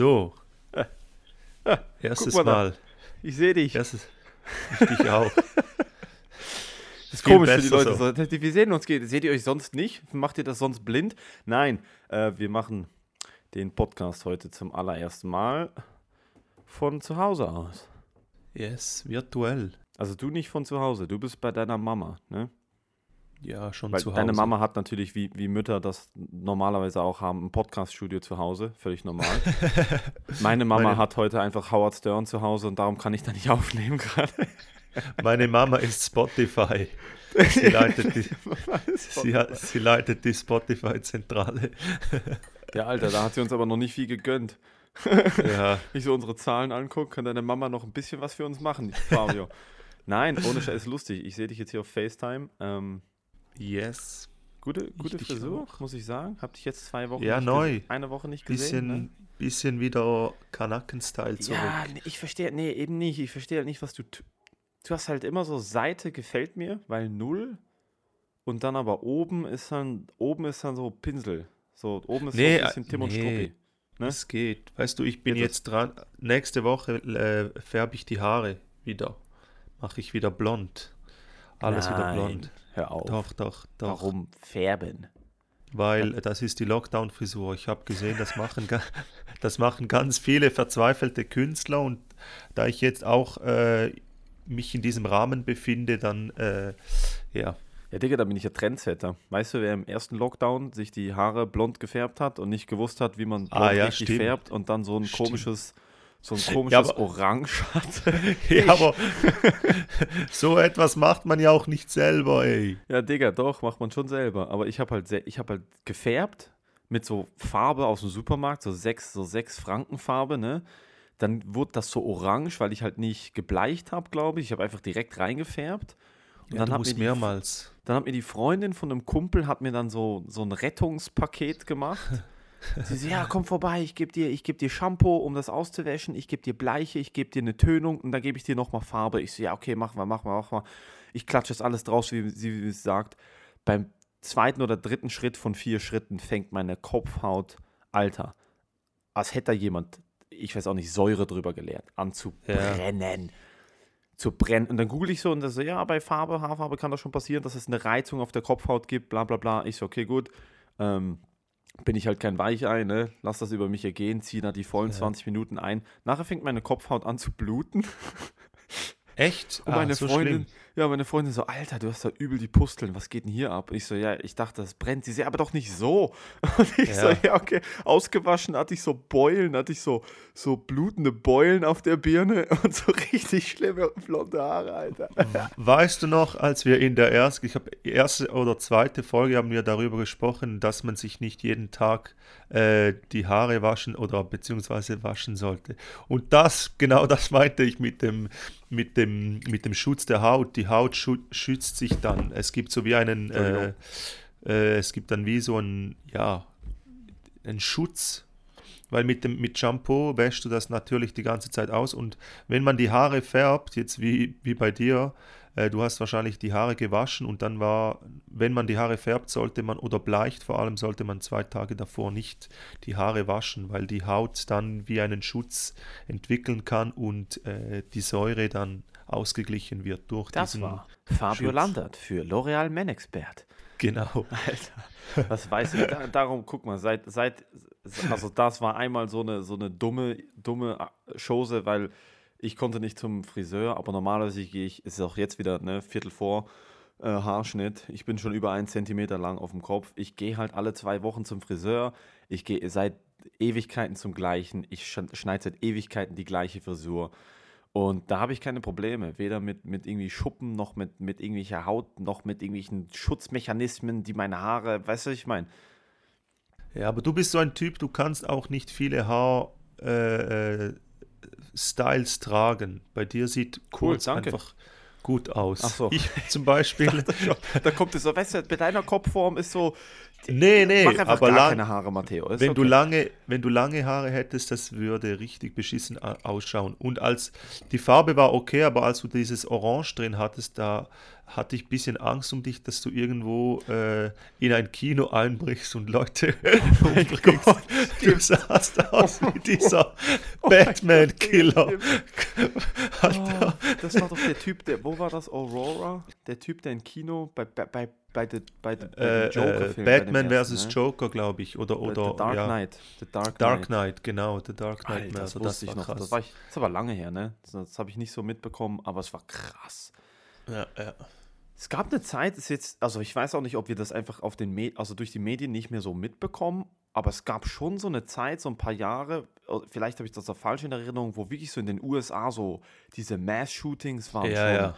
So. Ja, Erstes mal. Mal. Ich sehe dich. Erstes. Ich dich auch. Das ist viel komisch für die Leute. So. Wir sehen uns, seht ihr euch sonst nicht? Macht ihr das sonst blind? Nein, äh, wir machen den Podcast heute zum allerersten Mal von zu Hause aus. Yes, virtuell. Also du nicht von zu Hause, du bist bei deiner Mama, ne? Ja, schon Weil zu Hause. deine Mama hat natürlich, wie, wie Mütter das normalerweise auch haben, ein Podcaststudio zu Hause, völlig normal. Meine Mama Meine- hat heute einfach Howard Stern zu Hause und darum kann ich da nicht aufnehmen gerade. Meine Mama ist Spotify. Sie leitet die, sie, sie leitet die Spotify-Zentrale. Ja, Alter, da hat sie uns aber noch nicht viel gegönnt. Ja, Wenn ich so unsere Zahlen angucke, kann deine Mama noch ein bisschen was für uns machen, Fabio. Nein, ohne Scheiß ist lustig. Ich sehe dich jetzt hier auf FaceTime. Ähm, yes. gute gute dich Frisur, muss ich sagen. Hab dich jetzt zwei Wochen Ja, neu. eine Woche nicht gesehen. Bisschen, ne? bisschen wieder Kanaken-Style zurück. Ja, nee, ich verstehe, nee, eben nicht. Ich verstehe halt nicht, was du. Du hast halt immer so Seite gefällt mir, weil null. Und dann aber oben ist dann, oben ist dann so Pinsel. So, oben ist Nee, so ein bisschen Tim und nee. Struppi. Ne? Es geht. Weißt du, ich bin Geht das? jetzt dran. Nächste Woche äh, färbe ich die Haare wieder. Mache ich wieder blond. Alles wieder Nein, blond. Hör auf. Doch, doch, doch. Warum färben? Weil das ist die Lockdown-Frisur. Ich habe gesehen, das machen, das machen ganz viele verzweifelte Künstler und da ich jetzt auch äh, mich in diesem Rahmen befinde, dann äh, ja. Ja, Digga, da bin ich ja Trendsetter. Weißt du, wer im ersten Lockdown sich die Haare blond gefärbt hat und nicht gewusst hat, wie man blond Ah, ja, richtig stimmt. färbt und dann so ein Stimmt. komisches, so ein komisches aber- Orange hat? ja aber so etwas macht man ja auch nicht selber, ey. Ja, Digga, doch, macht man schon selber. Aber ich habe halt, ich hab halt gefärbt mit so Farbe aus dem Supermarkt, so sechs, so sechs Franken Farbe, ne? Dann wurde das so orange, weil ich halt nicht gebleicht habe, glaube ich. Ich habe einfach direkt reingefärbt. Und Ja, dann, hat mir die, mehrmals. dann hat mir die Freundin von einem Kumpel hat mir dann so, so ein Rettungspaket gemacht. Sie so, ja, komm vorbei, ich gebe dir, ich geb dir Shampoo, um das auszuwäschen, ich gebe dir Bleiche, ich gebe dir eine Tönung und dann gebe ich dir nochmal Farbe. Ich so, ja, okay, mach mal, mach mal, mach mal. Ich klatsche das alles draus, wie sie wie es sagt. Beim zweiten oder dritten Schritt von vier Schritten fängt meine Kopfhaut, Alter, als hätte da jemand, ich weiß auch nicht, Säure drüber geleert, an zu Ja. brennen. Zu brennen. Und dann google ich so und so, ja, bei Farbe, Haarfarbe kann das schon passieren, dass es eine Reizung auf der Kopfhaut gibt, bla bla bla. Ich so, okay, gut. Ähm, bin ich halt kein Weichei, ne? Lass das über mich ergehen, zieh da die vollen 20 Minuten ein. Nachher fängt meine Kopfhaut an zu bluten. Echt? Und Ah, meine so Freundin, schlimm. Ja, meine Freundin so, Alter, du hast da übel die Pusteln, was geht denn hier ab? Ich so, ja, ich dachte, das brennt. Sie so, ja, aber doch nicht so. Und ich so, Ja. ja, okay. Ausgewaschen hatte ich so Beulen, hatte ich so, so blutende Beulen auf der Birne und so richtig schlimme blonde Haare, Alter. Weißt du noch, als wir in der ersten, ich habe erste oder zweite Folge haben wir darüber gesprochen, dass man sich nicht jeden Tag äh, die Haare waschen oder beziehungsweise waschen sollte. Und das, genau das meinte ich mit dem, mit dem, mit dem Schutz der Haut. Die Haut schützt sich dann. Es gibt so wie einen, äh, äh, es gibt dann wie so ein, ja, einen Schutz. Weil mit dem mit Shampoo wäschst du das natürlich die ganze Zeit aus und wenn man die Haare färbt, jetzt wie, wie bei dir, äh, du hast wahrscheinlich die Haare gewaschen und dann war, wenn man die Haare färbt, sollte man, oder bleicht vor allem, sollte man zwei Tage davor nicht die Haare waschen, weil die Haut dann wie einen Schutz entwickeln kann und äh, die Säure dann ausgeglichen wird durch Das diesen. war Fabio Schutz. Landert für L'Oreal Men Expert. Genau. Alter, was weiß ich? Da, darum, guck mal, seit, seit, also das war einmal so eine, so eine dumme, dumme Chose, weil ich konnte nicht zum Friseur, aber normalerweise gehe ich, ist es auch jetzt wieder, ne, Viertel vor, äh, Haarschnitt. Ich bin schon über einen Zentimeter lang auf dem Kopf. Ich gehe halt alle zwei Wochen zum Friseur. Ich gehe seit Ewigkeiten zum gleichen. Ich sch- schneide seit Ewigkeiten die gleiche Frisur. Und da habe ich keine Probleme, weder mit, mit irgendwie Schuppen, noch mit, mit irgendwelcher Haut, noch mit irgendwelchen Schutzmechanismen, die meine Haare, weißt du, was ich meine? Ja, aber du bist so ein Typ, du kannst auch nicht viele Haarstyles äh, äh, Styles tragen. Bei dir sieht kurz danke. einfach gut aus. Ach so. Ich zum Beispiel. Da kommt es so, weißt du, bei deiner Kopfform ist so, nee, nee, mach einfach aber lang, keine Haare, Matteo. Ist wenn, du okay. lange, wenn du lange Haare hättest, das würde richtig beschissen ausschauen. Und als die Farbe war okay, aber als du dieses Orange drin hattest, da hatte ich ein bisschen Angst um dich, dass du irgendwo äh, in ein Kino einbrichst und Leute oh umbringst. Gott, du sahst aus wie dieser oh Batman-Killer. Oh, das war doch der Typ, der, wo war das, Aurora? Der Typ, der im Kino bei, bei, bei, bei, bei, bei äh, Joker-Film. Äh, Batman vs. Ne? Joker, glaube ich. Oder, oder, the Dark ja. Knight. The Dark, Dark Knight. genau. The Dark Knight. Alter, das, also, das, ich noch. Krass. Das, war ich, das aber lange her, ne? Das, das habe ich nicht so mitbekommen, aber es war krass. Ja, ja. Es gab eine Zeit, ist jetzt, also ich weiß auch nicht, ob wir das einfach auf den Med also durch die Medien nicht mehr so mitbekommen, aber es gab schon so eine Zeit, so ein paar Jahre, oh, vielleicht habe ich das auch falsch in Erinnerung, wo wirklich so in den USA so diese Mass-Shootings waren ja, schon. Ja.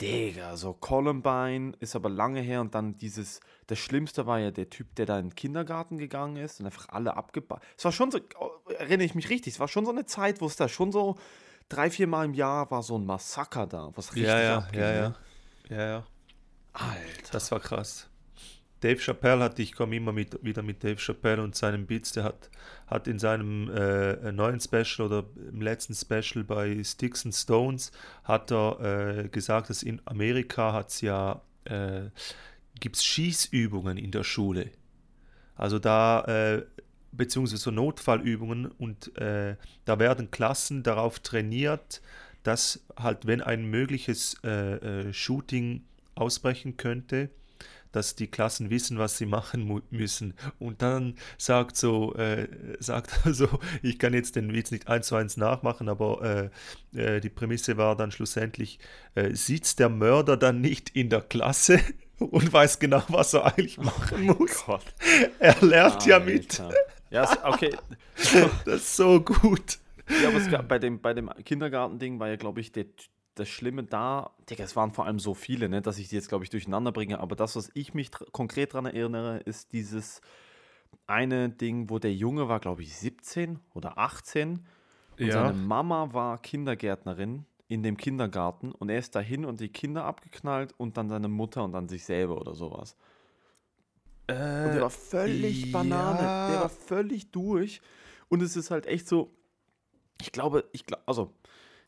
Digga, so Columbine ist aber lange her und dann dieses, das Schlimmste war ja der Typ, der da in den Kindergarten gegangen ist und einfach alle abgebaut. Es war schon so, oh, erinnere ich mich richtig, es war schon so eine Zeit, wo es da schon so drei, vier Mal im Jahr war so ein Massaker da, was richtig ja, ja, abging. Ja, ne? ja, ja, ja. Alter. Das war krass. Dave Chappelle hat, ich komme immer mit, wieder mit Dave Chappelle und seinen Beats, der hat, hat in seinem äh, neuen Special oder im letzten Special bei Sticks and Stones hat er äh, gesagt, dass in Amerika hat es ja, äh, gibt Schießübungen in der Schule. Also da, äh, beziehungsweise so Notfallübungen und äh, da werden Klassen darauf trainiert, dass halt, wenn ein mögliches äh, äh, Shooting ausbrechen könnte, dass die Klassen wissen, was sie machen müssen. Und dann sagt so, äh, sagt also, ich kann jetzt den Witz nicht eins zu eins nachmachen, aber äh, äh, die Prämisse war dann schlussendlich, äh, sitzt der Mörder dann nicht in der Klasse und weiß genau, was er eigentlich machen oh muss. Gott. Er lernt Alter. ja mit. Ja, ist- okay. Das ist so gut. Ja, aber gab, bei dem, bei dem Kindergarten-Ding war ja, glaube ich, der, das Schlimme da, Digga, es waren vor allem so viele, ne, dass ich die jetzt, glaube ich, durcheinander bringe. Aber das, was ich mich konkret daran erinnere, ist dieses eine Ding, wo der Junge war, glaube ich, 17 oder 18 und Ja. seine Mama war Kindergärtnerin in dem Kindergarten und er ist dahin und die Kinder abgeknallt und dann seine Mutter und dann sich selber oder sowas. Und der war völlig Banane. Der war völlig durch. Und es ist halt echt so, ich glaube, ich glaube, also,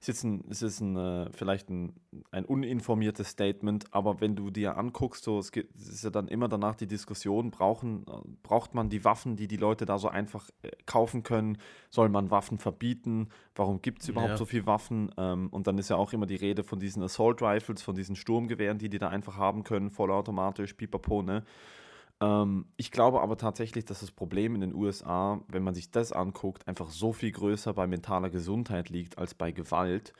ist jetzt ein, ist jetzt ein, äh, vielleicht ein, ein uninformiertes Statement, aber wenn du dir anguckst, so, es, gibt, es ist ja dann immer danach die Diskussion, brauchen, braucht man die Waffen, die die Leute da so einfach äh, kaufen können? Soll man Waffen verbieten? Warum gibt es überhaupt Ja. so viele Waffen? Ähm, und dann ist ja auch immer die Rede von diesen Assault Rifles, von diesen Sturmgewehren, die die da einfach haben können, vollautomatisch, pipapo, ne? Ähm, ich glaube aber tatsächlich, dass das Problem in den USA, wenn man sich das anguckt, einfach so viel größer bei mentaler Gesundheit liegt als bei Gewalt.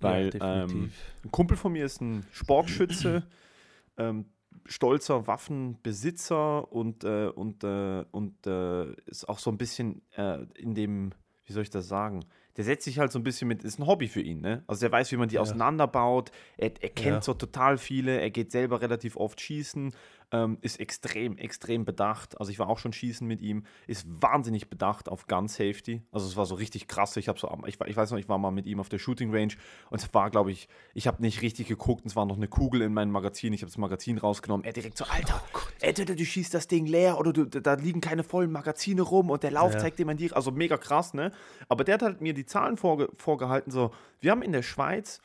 Weil ähm, ein Kumpel von mir ist ein Sportschütze, ähm, stolzer Waffenbesitzer und, äh, und, äh, und äh, ist auch so ein bisschen äh, in dem, wie soll ich das sagen? Der setzt sich halt so ein bisschen mit, ist ein Hobby für ihn, ne? Also der weiß, wie man die Ja. auseinanderbaut, er, er kennt Ja. so total viele, er geht selber relativ oft schießen, ähm, ist extrem, extrem bedacht. Also ich war auch schon schießen mit ihm, ist wahnsinnig bedacht auf Gun Safety. Also es war so richtig krass. Ich habe so, ich, ich weiß noch, ich war mal mit ihm auf der Shooting Range und es war, glaube ich, ich habe nicht richtig geguckt und es war noch eine Kugel in meinem Magazin. Ich habe das Magazin rausgenommen. Er direkt so, Alter, entweder du schießt das Ding leer oder du, da liegen keine vollen Magazine rum und der Lauf Ja. zeigt dir man die. Also mega krass, ne? Aber der hat halt mir die Zahlen vorge vorgehalten. So, wir haben in der Schweiz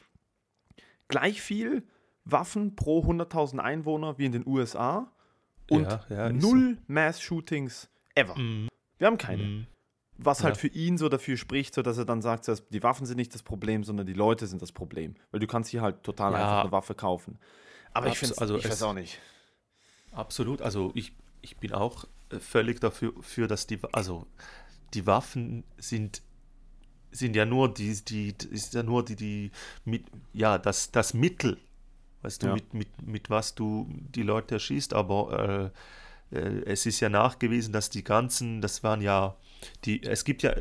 gleich viel Waffen pro 100.000 Einwohner wie in den USA und Ja, ja, null Mass-Shootings ever. Mhm. Wir haben keine. Mhm. Was halt Ja. für ihn so dafür spricht, so dass er dann sagt, dass die Waffen sind nicht das Problem, sondern die Leute sind das Problem. Weil du kannst hier halt total einfach eine Waffe kaufen. Aber ich Abs- finde also ich es- weiß auch nicht. Absolut, also ich, ich bin auch äh, völlig dafür, für, dass die, also die Waffen sind, sind ja nur die, die, ist ja nur die, die, mit, ja, das, das Mittel, weißt du, Ja. mit, mit, mit was du die Leute erschießt, aber äh, äh, es ist ja nachgewiesen, dass die ganzen, das waren ja, die, es gibt ja,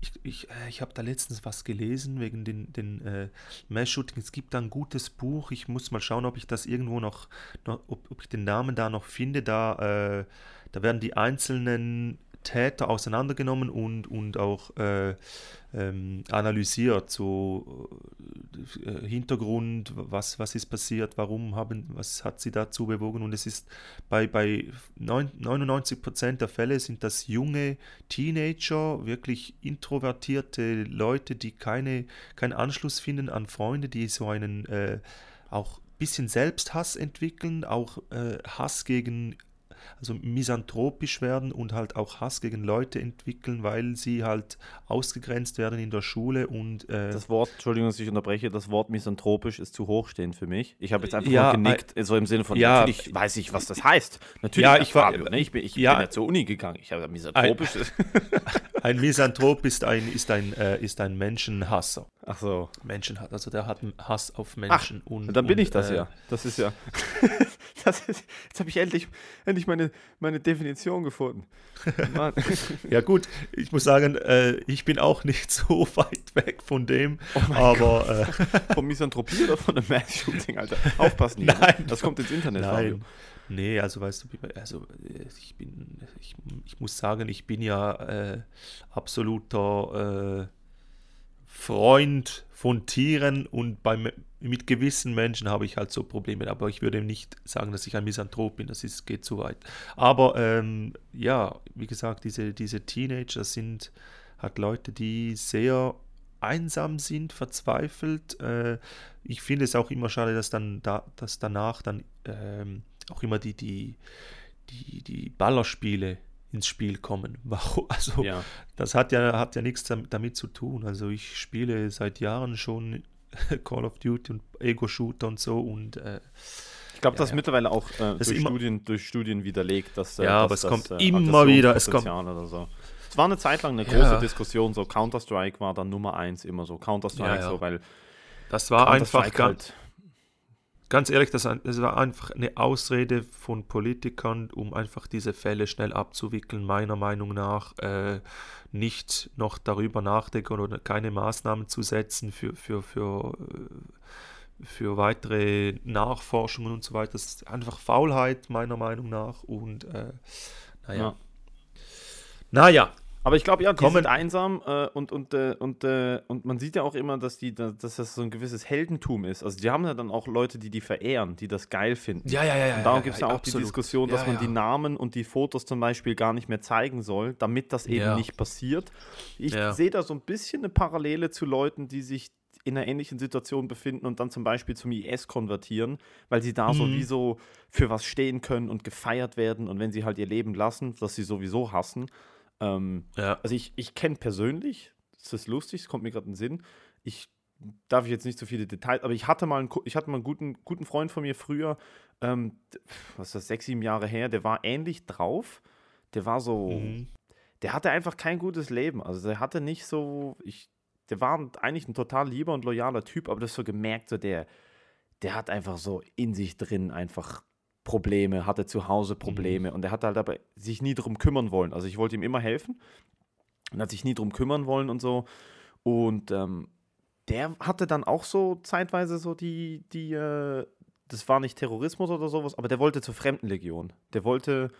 ich, ich, äh, ich habe da letztens was gelesen wegen den, den äh, Mass-Shooting. Es gibt da ein gutes Buch. Ich muss mal schauen, ob ich das irgendwo noch, noch ob, ob ich den Namen da noch finde. Da, äh, da werden die einzelnen Täter auseinandergenommen und, und auch äh, ähm, analysiert, so äh, Hintergrund, was, was ist passiert, warum haben, was hat sie dazu bewogen? Und es ist bei, bei neun- 99% der Fälle sind das junge Teenager, wirklich introvertierte Leute, die keine, keinen Anschluss finden an Freunde, die so einen äh, auch bisschen Selbsthass entwickeln, auch äh, Hass gegen also misanthropisch werden und halt auch Hass gegen Leute entwickeln, weil sie halt ausgegrenzt werden in der Schule und äh das Wort, Entschuldigung, dass ich unterbreche, das Wort misanthropisch ist zu hochstehend für mich. Ich habe jetzt einfach ja, genickt, so im Sinne von, ja, natürlich weiß ich, was das heißt. Natürlich, ja, ich war, Fabio, ne? ich bin, ich ja, bin ja zur Uni gegangen. Ich habe misanthropisch. Ein, ein Misanthrop ist ein, ist ein, äh, ist ein Menschenhasser. Ach so. Menschenhass, also der hat Hass auf Menschen Ach, und. Dann bin und, ich das äh, ja. Das ist ja. das ist, jetzt habe ich endlich, endlich meine, meine Definition gefunden. Mann. ja, gut, ich muss sagen, äh, ich bin auch nicht so weit weg von dem, Oh aber. Äh, Von Misanthropie oder von einem Mass-Shooting, Alter? Aufpassen, hier, Nein. Ne? Das kommt ins Internet, Fabio. Nein. Nee, also weißt du, also äh, ich bin, ich, ich muss sagen, ich bin ja äh, absoluter äh, Freund von Tieren und bei, mit gewissen Menschen habe ich halt so Probleme, aber ich würde nicht sagen, dass ich ein Misanthrop bin, das ist, geht zu weit. Aber ähm, ja, wie gesagt, diese, diese Teenager sind halt Leute, die sehr einsam sind, verzweifelt. Äh, ich finde es auch immer schade, dass dann da, dass danach dann ähm, auch immer die, die, die, die Ballerspiele ins Spiel kommen. Warum? Also Ja. das hat ja, hat ja nichts dam- damit zu tun. Also ich spiele seit Jahren schon Call of Duty und Ego-Shooter und so und äh, Ich glaube, Ja, das ja. mittlerweile auch äh, Das durch, immer- Studien, durch Studien widerlegt, dass äh, Ja, dass aber es das, kommt immer wieder, es kommt- Oder so. Es war eine Zeit lang eine große. Diskussion, so Counter-Strike war dann Nummer eins immer so. Counter-Strike, so, weil das war einfach halt, ganz ehrlich, das, das war einfach eine Ausrede von Politikern, um einfach diese Fälle schnell abzuwickeln, meiner Meinung nach. Äh, nicht noch darüber nachdenken oder keine Maßnahmen zu setzen für, für, für, äh, für weitere Nachforschungen und so weiter. Das ist einfach Faulheit, meiner Meinung nach. Und äh, naja. Ja. Naja, Aber ich glaube, ja, die Kommen- sind einsam äh, und, und, äh, und, äh, und man sieht ja auch immer, dass, die, dass das so ein gewisses Heldentum ist. Also die haben ja dann auch Leute, die die verehren, die das geil finden. ja, ja, ja. ja Und darum ja, gibt es ja auch die absolut. Diskussion, dass Ja, man ja. die Namen und die Fotos zum Beispiel gar nicht mehr zeigen soll, damit das eben Ja. nicht passiert. Ich Ja. sehe da so ein bisschen eine Parallele zu Leuten, die sich in einer ähnlichen Situation befinden und dann zum Beispiel zum IS konvertieren, weil sie da Mhm. sowieso für was stehen können und gefeiert werden und wenn sie halt ihr Leben lassen, das sie sowieso hassen. Ähm, Ja. also ich, ich kenne persönlich, das ist lustig, es kommt mir gerade in den Sinn, ich darf ich jetzt nicht so viele Details, aber ich hatte mal einen, ich hatte mal einen guten, guten Freund von mir früher, ähm, was ist das, sechs, sieben Jahre her, der war ähnlich drauf, der war so, Mhm. der hatte einfach kein gutes Leben, also der hatte nicht so, ich, der war eigentlich ein total lieber und loyaler Typ, aber das so gemerkt, so der, der hat einfach so in sich drin einfach Probleme, hatte zu Hause Probleme und er hat halt aber sich nie drum kümmern wollen. Also ich wollte ihm immer helfen und hat sich nie drum kümmern wollen und so. Und ähm, der hatte dann auch so zeitweise so die, die, äh, das war nicht Terrorismus oder sowas, aber der wollte zur Fremdenlegion. Der wollte,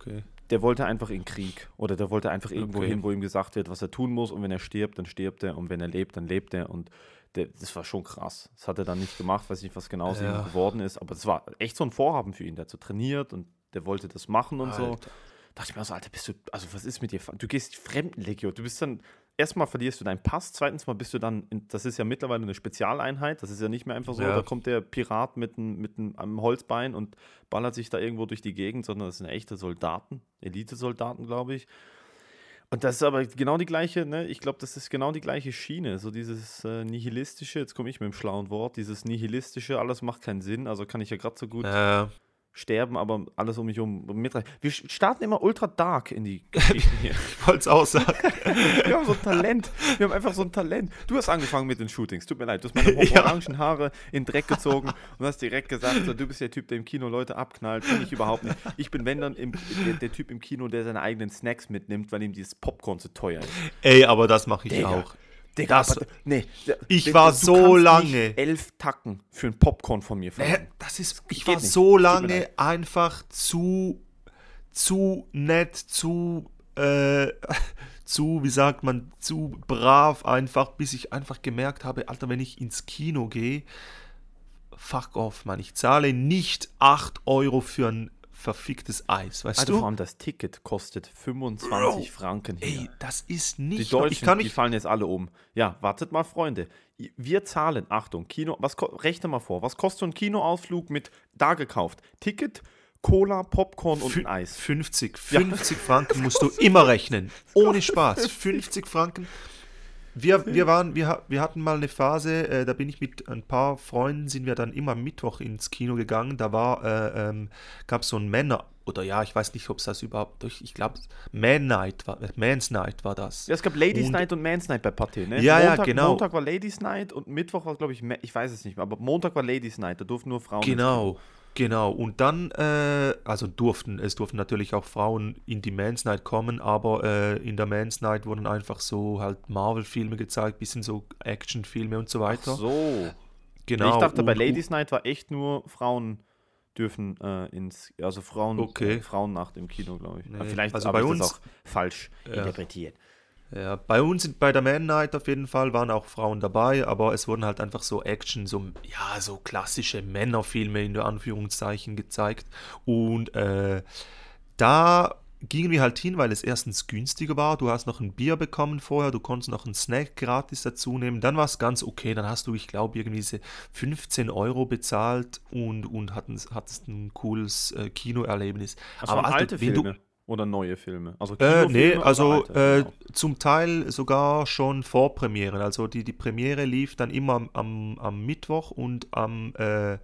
Okay. der wollte einfach in Krieg oder der wollte einfach irgendwo Okay. hin, wo ihm gesagt wird, was er tun muss und wenn er stirbt, dann stirbt er und wenn er lebt, dann lebt er und der, das war schon krass. Das hat er dann nicht gemacht, weiß nicht, was genau aus Ja. ihm geworden ist, aber das war echt so ein Vorhaben für ihn. Der hat so trainiert und der wollte das machen und so. Alter. Dachte ich mir so, Alter, bist du, also was ist mit dir? Du gehst Fremdenlegion, du bist dann, erstmal verlierst du deinen Pass, zweitens mal bist du dann, in, das ist ja mittlerweile eine Spezialeinheit, das ist ja nicht mehr einfach so, Ja. da kommt der Pirat mit, einem- mit einem Holzbein und ballert sich da irgendwo durch die Gegend, sondern das sind echte Soldaten, Elite-Soldaten, glaube ich. Und das ist aber genau die gleiche, ne? Ich glaube, das ist genau die gleiche Schiene. So dieses äh, nihilistische, jetzt komme ich mit dem schlauen Wort, dieses nihilistische, alles macht keinen Sinn. Also kann ich ja gerade so gut Äh, sterben, aber alles um mich um mitreißen. Wir starten immer ultra dark in die Geschichten hier. ich wollte es auch sagen. Wir haben so ein Talent. Wir haben einfach so ein Talent. Du hast angefangen mit den Shootings. Tut mir leid. Du hast meine Ja. orangen Haare in den Dreck gezogen und hast direkt gesagt, so, du bist der Typ, der im Kino Leute abknallt. Bin ich überhaupt nicht. Ich bin, wenn dann, im, der, der Typ im Kino, der seine eigenen Snacks mitnimmt, weil ihm dieses Popcorn zu teuer ist. Ey, aber das mache ich Digga. auch. Digga, Das- aber, nee, Ich war so kannst nicht lange- elf Tacken für ein Popcorn von mir verlangen. das ist, ich war nicht. so lange einfach zu, zu nett, zu, äh, zu, wie sagt man, zu brav einfach, bis ich einfach gemerkt habe, Alter, wenn ich ins Kino gehe, fuck off, Mann, ich zahle nicht 8 Euro für einen verficktes Eis, weißt Also du? vor allem das Ticket kostet 25 Bro, Franken hier. Ey, das ist Die nicht. ich Deutschen, die mich. fallen jetzt alle um. Ja, wartet mal, Freunde. Wir zahlen, Achtung, Kino, was rechne mal vor, was kostet so ein Kinoausflug mit da gekauft? Ticket, Cola, Popcorn und Fü- ein Eis. 50, 50 Franken musst du immer rechnen. Ohne Spaß. 50 Franken. Wir, wir, waren, wir, ha- wir hatten mal eine Phase, äh, da bin ich mit ein paar Freunden, sind wir dann immer Mittwoch ins Kino gegangen. Da war, äh, ähm, gab es so ein Männer, oder ja, ich weiß nicht, ob es das überhaupt durch, ich glaube, Man Night war, äh, Man's Night war das. Ja, es gab Ladies Und- Night und Man's Night bei Pathé, ne? Ja, ja, Montag, genau. Montag war Ladies Night und Mittwoch war, glaube ich, ich weiß es nicht mehr, aber Montag war Ladies Night, da durften nur Frauen. ins Genau, genau. Und dann, äh, also durften, es durften natürlich auch Frauen in die Man's Night kommen, aber äh, in der Man's Night wurden einfach so halt Marvel-Filme gezeigt, bisschen so Actionfilme und so weiter. So. Genau. ich dachte, bei und- Ladies Night war echt nur Frauen dürfen äh, ins, also Frauen, Okay. Frauennacht im Kino, glaube ich. Nee, vielleicht also bei uns- das auch falsch interpretiert. Ja, bei uns bei der Man Night auf jeden Fall waren auch Frauen dabei, aber es wurden halt einfach so Action, so ja, so klassische Männerfilme in der Anführungszeichen gezeigt. Und äh, da gingen wir halt hin, weil es erstens günstiger war. Du hast noch ein Bier bekommen vorher, du konntest noch einen Snack gratis dazu nehmen. Dann war es ganz okay. Dann hast du, ich glaube, irgendwie diese 15 Euro bezahlt und, und hattest, hattest ein cooles äh, Kinoerlebnis. Das waren Alter, alte wenn du- Filme oder neue Filme? Also äh, nee, also äh, Genau. zum Teil sogar schon Vorpremieren. Also die, die Premiere lief dann immer am, am, am Mittwoch und am, äh,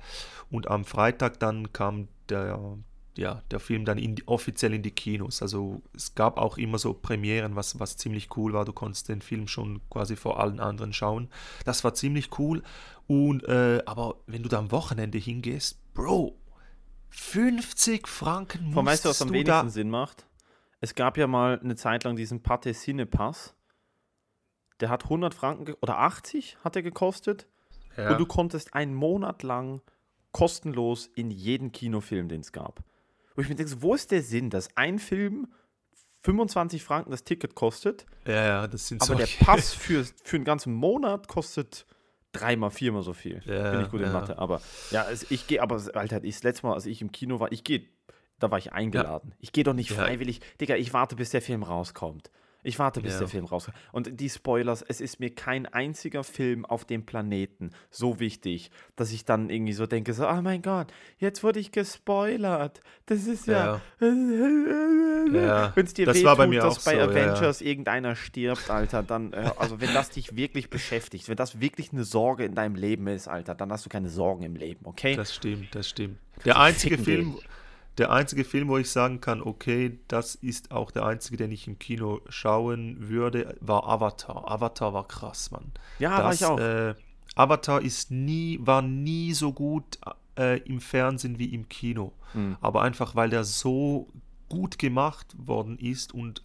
und am Freitag dann kam der, ja, der Film dann in offiziell in die Kinos. Also es gab auch immer so Premieren, was, was ziemlich cool war. Du konntest den Film schon quasi vor allen anderen schauen. Das war ziemlich cool. Und äh, aber wenn du da am Wochenende hingehst, Bro, 50 Franken Von weißt du, was am du wenigsten Sinn macht? Es gab ja mal eine Zeit lang diesen Pate Cinepass. Der hat 100 Franken oder 80 hat er gekostet. Ja. Und du konntest einen Monat lang kostenlos in jeden Kinofilm, den es gab. Wo ich mir denke, wo ist der Sinn, dass ein Film 25 Franken das Ticket kostet, Ja, ja, das sind aber der solche- Pass für, für einen ganzen Monat kostet dreimal, viermal so viel. Ja, Bin ich gut in ja. Mathe. Aber ja, es, ich gehe, aber Alter, ich, das letzte Mal, als ich im Kino war, ich gehe, da war ich eingeladen. Ich gehe doch nicht Ja. freiwillig. Digga, ich warte, bis der Film rauskommt. Ich warte, bis Ja. der Film rauskommt. Und die Spoilers, es ist mir kein einziger Film auf dem Planeten so wichtig, dass ich dann irgendwie so denke, so, oh mein Gott, jetzt wurde ich gespoilert. Das ist ja... Ja, Wenn es dir das wehtut, war bei mir dass auch bei so, ja, ja. Avengers irgendeiner stirbt, Alter, dann, äh, also wenn das dich wirklich beschäftigt, wenn das wirklich eine Sorge in deinem Leben ist, Alter, dann hast du keine Sorgen im Leben, okay? Das stimmt, das stimmt. Der einzige Film, der einzige Film, wo ich sagen kann, okay, das ist auch der einzige, den ich im Kino schauen würde, war Avatar. Avatar war krass, Mann. ja, war das, ich auch. Äh, Avatar ist nie, war nie so gut äh, im Fernsehen wie im Kino. Hm. Aber einfach, weil der so gut gemacht worden ist und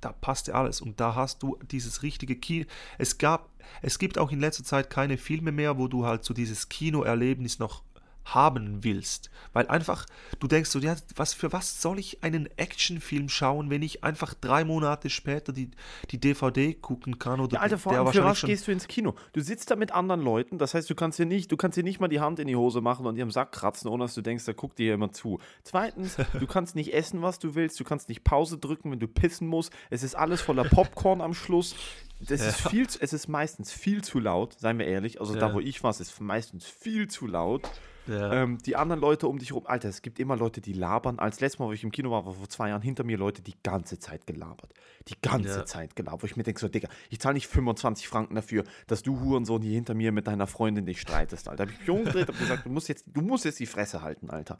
da passte alles. Und da hast du dieses richtige Kino. Es gab, es gibt auch in letzter Zeit keine Filme mehr, wo du halt so dieses Kinoerlebnis noch haben willst. Weil einfach, du denkst so, ja, was, für was soll ich einen Actionfilm schauen, wenn ich einfach drei Monate später die, die DVD gucken kann oder Ja, Alter, vor der allem für was gehst du ins Kino? Du sitzt da mit anderen Leuten, das heißt, du kannst dir nicht, du kannst dir nicht mal die Hand in die Hose machen und ihrem Sack kratzen, ohne dass du denkst, da guckt dir ja immer zu. Zweitens, du kannst nicht essen, was du willst, du kannst nicht Pause drücken, wenn du pissen musst. Es ist alles voller Popcorn am Schluss. Das ist viel, es ist meistens viel zu laut, seien wir ehrlich. Also da, Ja. wo ich war, es ist meistens viel zu laut. Ja. Ähm, die anderen Leute um dich rum, Alter, es gibt immer Leute, die labern. Als letztes Mal, wo ich im Kino war, war vor zwei Jahren hinter mir Leute, die ganze Zeit gelabert. Die ganze Ja. Zeit gelabert. Wo ich mir denke, so, Digga, ich zahle nicht 25 Franken dafür, dass du Hurensohn hier hinter mir mit deiner Freundin dich streitest, Alter. Da habe ich mich umgedreht und gesagt, du musst, jetzt, du musst jetzt die Fresse halten, Alter.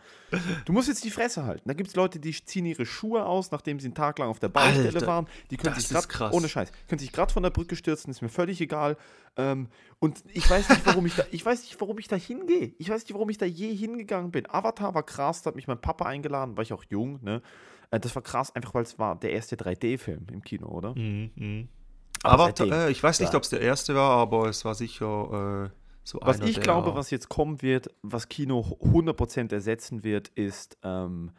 Du musst jetzt die Fresse halten. Da gibt es Leute, die ziehen ihre Schuhe aus, nachdem sie einen Tag lang auf der Baustelle Alter, waren. Die können das sich krass. ohne Scheiß, können sich gerade von der Brücke stürzen, ist mir völlig egal. Ähm, und ich weiß nicht, warum ich da, ich weiß nicht, warum ich da hingehe. Ich weiß nicht, warum ich da je hingegangen bin. Avatar war krass, da hat mich mein Papa eingeladen, war ich auch jung, ne? Äh, Das war krass, einfach weil es war der erste 3D-Film im Kino, oder? Mhm, mhm. Aber äh, ich weiß nicht, ja. ob es der erste war, aber es war sicher äh, so Was einer ich glaube, was jetzt kommen wird, was Kino 100% ersetzen wird, ist, ähm,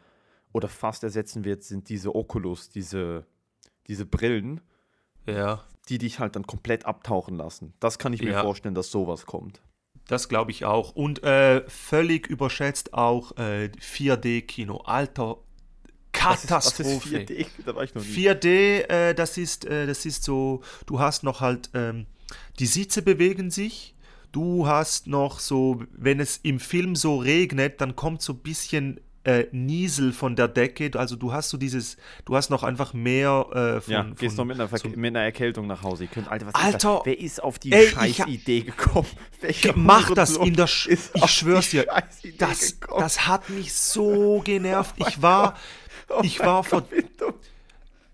oder fast ersetzen wird, sind diese Oculus, diese, diese Brillen, Ja, die dich halt dann komplett abtauchen lassen. Das kann ich mir Ja. vorstellen, dass sowas kommt. Das glaube ich auch. Und äh, völlig überschätzt auch äh, 4D-Kino. Alter, Katastrophe. Was ist, was ist 4D? Da war ich noch nie. 4D, äh, das, ist, äh, das ist so, du hast noch halt, ähm, die Sitze bewegen sich. Du hast noch so, wenn es im Film so regnet, dann kommt so ein bisschen äh, Niesel von der Decke. Also du hast so dieses, du hast noch einfach mehr äh, von. Ja, gehst von, noch mit einer, so mit einer, Erkältung nach Hause. Könnt, Alter, was Alter, ist Wer ist auf die scheiß Idee gekommen? Welcher mach das in der Sch Ich schwör's dir. Das, das hat mich so genervt. Oh ich war, oh ich war vor.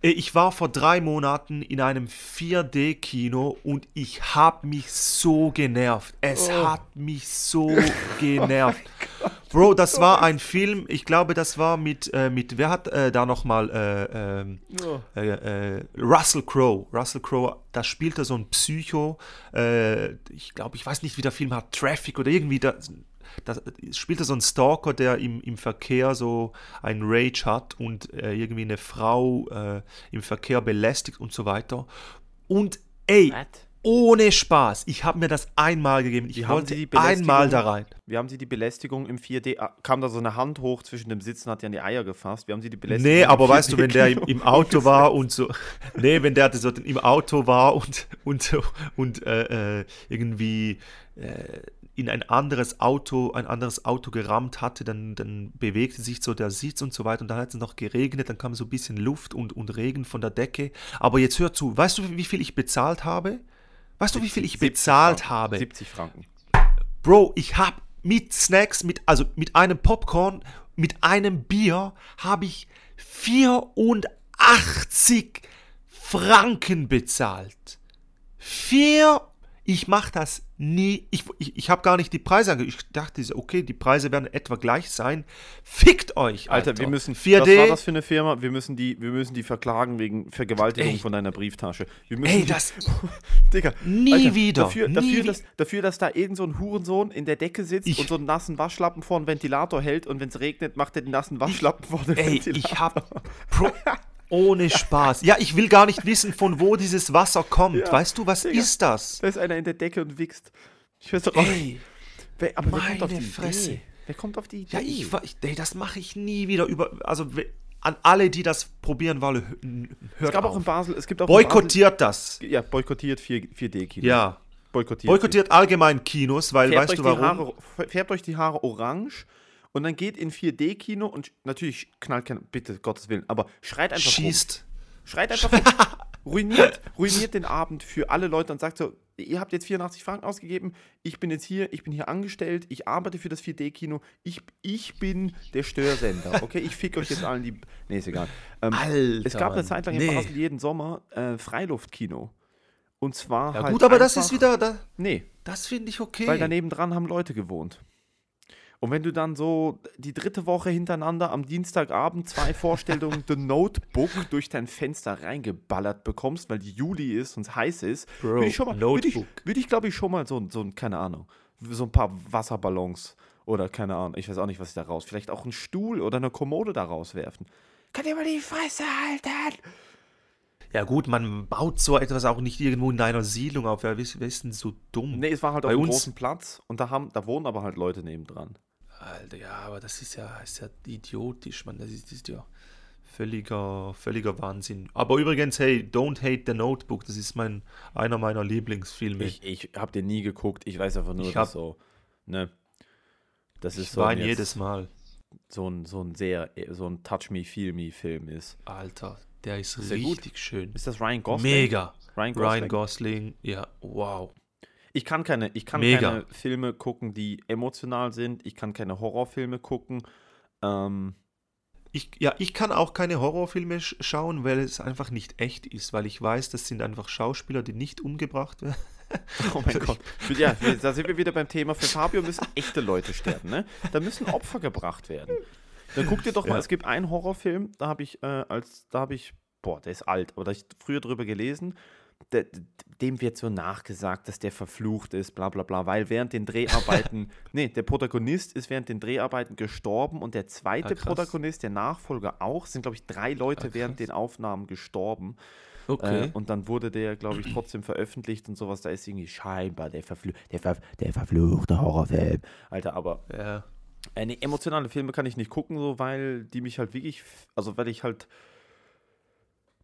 Äh, ich war vor drei Monaten in einem 4D-Kino und ich habe mich so genervt. Es oh. hat mich so genervt. Bro, das war ein Film, ich glaube, das war mit, äh, mit wer hat äh, da nochmal, äh, ähm, äh, äh, Russell Crowe. Russell Crowe, da spielte so ein Psycho, äh, ich glaube, ich weiß nicht, wie der Film hat, Traffic oder irgendwie, da, das spielte so ein Stalker, der im, im Verkehr so ein Rage hat und äh, irgendwie eine Frau im Verkehr belästigt und so weiter. Und ey, What? Ohne Spaß, ich habe mir das einmal gegeben. Ich wollte einmal da rein. Wie haben Sie die Belästigung im 4D? Ah, kam da so eine Hand hoch zwischen dem Sitzen, hat ja an die Eier gefasst. Wie haben Sie die Belästigung? Nee, aber weißt du, wenn der im, im Auto war und so. Nee, wenn der so im Auto war und, und, und äh, äh irgendwie. Äh, in ein anderes Auto, ein anderes Auto gerammt hatte, dann, dann bewegte sich so der Sitz und so weiter und dann hat es noch geregnet, dann kam so ein bisschen Luft und, und Regen von der Decke. Aber jetzt hör zu, weißt du, wie viel ich bezahlt habe? Weißt du, wie viel ich bezahlt Franken. habe? 70 Franken. Bro, ich habe mit Snacks, mit, also mit einem Popcorn, mit einem Bier, habe ich 84 Franken bezahlt. Vier, ich mache das nie, ich, ich, ich habe gar nicht die Preise angegeben. Ich dachte, okay, die Preise werden etwa gleich sein. Fickt euch, Alter. Alter wir müssen, 4D. Was war das für eine Firma? Wir müssen die, wir müssen die verklagen wegen Vergewaltigung ey, von deiner Brieftasche. Wir müssen ey, die, das. Digga, nie Alter, wieder. Dafür, nie dafür, dass, dafür, dass da irgend so ein Hurensohn in der Decke sitzt ich, und so einen nassen Waschlappen vor den Ventilator hält und wenn es regnet, macht er den nassen Waschlappen vor den ey, Ventilator. Ich hab. Ohne Spaß. Ja, ich will gar nicht wissen, von wo dieses Wasser kommt. Ja, weißt du, was Digga, ist das? Da ist einer in der Decke und wichst. Ich weiß doch auch Ey, wer, aber wer kommt auf die Fresse. Idee? Wer kommt auf die Idee? Ja, ich, ich ey, das mache ich nie wieder über. Also an alle, die das probieren wollen, hört Es gab auf. auch in Basel, es gibt auch Boykottiert das. Ja, boykottiert 4, 4D-Kino. Ja. Boykottiert. Boykottiert allgemein Kinos, weil färbt weißt du warum? Haare, färbt euch die Haare orange und dann geht in 4D-Kino und natürlich knallt kein, bitte, Gottes Willen, aber schreit einfach Schießt. Rum. Schreit einfach rum. ruiniert, ruiniert den Abend für alle Leute und sagt so, ihr habt jetzt 84 Franken ausgegeben, ich bin jetzt hier, ich bin hier angestellt, ich arbeite für das 4D-Kino, ich, ich bin der Störsender, okay? Ich fick euch jetzt allen die... Nee, ist egal. Ähm, Alter, es gab eine Zeit lang nee. in Basel jeden Sommer äh, Freiluftkino. Und zwar ja, halt gut, aber das ist wieder... Da, nee. Das finde ich okay. Weil daneben dran haben Leute gewohnt. Und wenn du dann so die dritte Woche hintereinander am Dienstagabend zwei Vorstellungen The Notebook durch dein Fenster reingeballert bekommst, weil die Juli ist und es heiß ist, würde ich, mal, würde ich, würd ich glaube ich, schon mal so, so, keine Ahnung, so ein paar Wasserballons oder keine Ahnung, ich weiß auch nicht, was ich da raus, vielleicht auch einen Stuhl oder eine Kommode da rauswerfen. Kann ihr mal die Fresse halten? Ja gut, man baut so etwas auch nicht irgendwo in einer Siedlung auf. Wer ist, wer ist denn so dumm? Nee, es war halt Bei auf einem großen Platz und da, haben, da wohnen aber halt Leute nebendran. Alter, ja, aber das ist ja, ist ja idiotisch, man. Das ist, das ist ja völliger, völliger Wahnsinn. Aber übrigens, hey, Don't Hate the Notebook, das ist mein, einer meiner Lieblingsfilme. Ich, ich habe den nie geguckt, ich weiß einfach nur, ich dass so, ne, das ist so ein jedes Mal. So ein, so ein sehr, so ein Touch Me, Feel Me Film ist. Alter, der ist, ist richtig schön. Ist das Ryan Gosling? Mega. Ryan Gosling. Ryan Gosling, ja, wow. Ich kann keine, ich kann keine Filme gucken, die emotional sind. Ich kann keine Horrorfilme gucken. Ähm, ich, ja, ich kann auch keine Horrorfilme sch schauen, weil es einfach nicht echt ist, weil ich weiß, das sind einfach Schauspieler, die nicht umgebracht werden. Oh mein Gott. Ja, da sind wir wieder beim Thema. Für Fabio müssen echte Leute sterben, ne? Da müssen Opfer gebracht werden. Dann guck dir doch mal, ja. es gibt einen Horrorfilm, da habe ich äh, als, da habe ich, boah, der ist alt, aber da habe ich früher drüber gelesen dem wird so nachgesagt, dass der verflucht ist, bla bla bla, weil während den Dreharbeiten, nee, der Protagonist ist während den Dreharbeiten gestorben und der zweite ah, Protagonist, der Nachfolger auch, sind glaube ich drei Leute ah, während den Aufnahmen gestorben. Okay. Äh, und dann wurde der, glaube ich, trotzdem veröffentlicht und sowas. Da ist irgendwie scheinbar der, verflu der, ver der verfluchte Horrorfilm. Alter, aber Ja. äh, nee, emotionale Filme kann ich nicht gucken, so, weil die mich halt wirklich, also weil ich halt,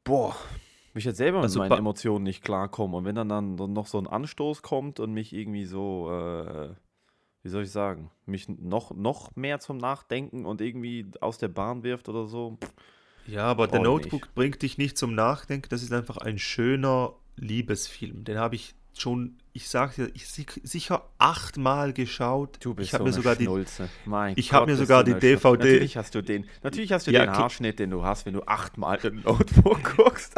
boah, mich jetzt selber Also mit meinen Emotionen nicht klarkomme. Und wenn dann, dann noch so ein Anstoß kommt und mich irgendwie so, äh, wie soll ich sagen, mich noch, noch mehr zum Nachdenken und irgendwie aus der Bahn wirft oder so. Ja, aber der Notebook bringt dich nicht zum Nachdenken. Das ist einfach ein schöner Liebesfilm. Den habe ich schon, ich sage dir, ich si- sicher achtmal geschaut. Du bist ich habe so mir sogar die, Schnulze. Mein ich hab Gott, mir sogar die eine Schnulze. DVD Natürlich hast du den, natürlich hast du Ja, den Haarschnitt, den du hast, wenn du achtmal den Notebook guckst.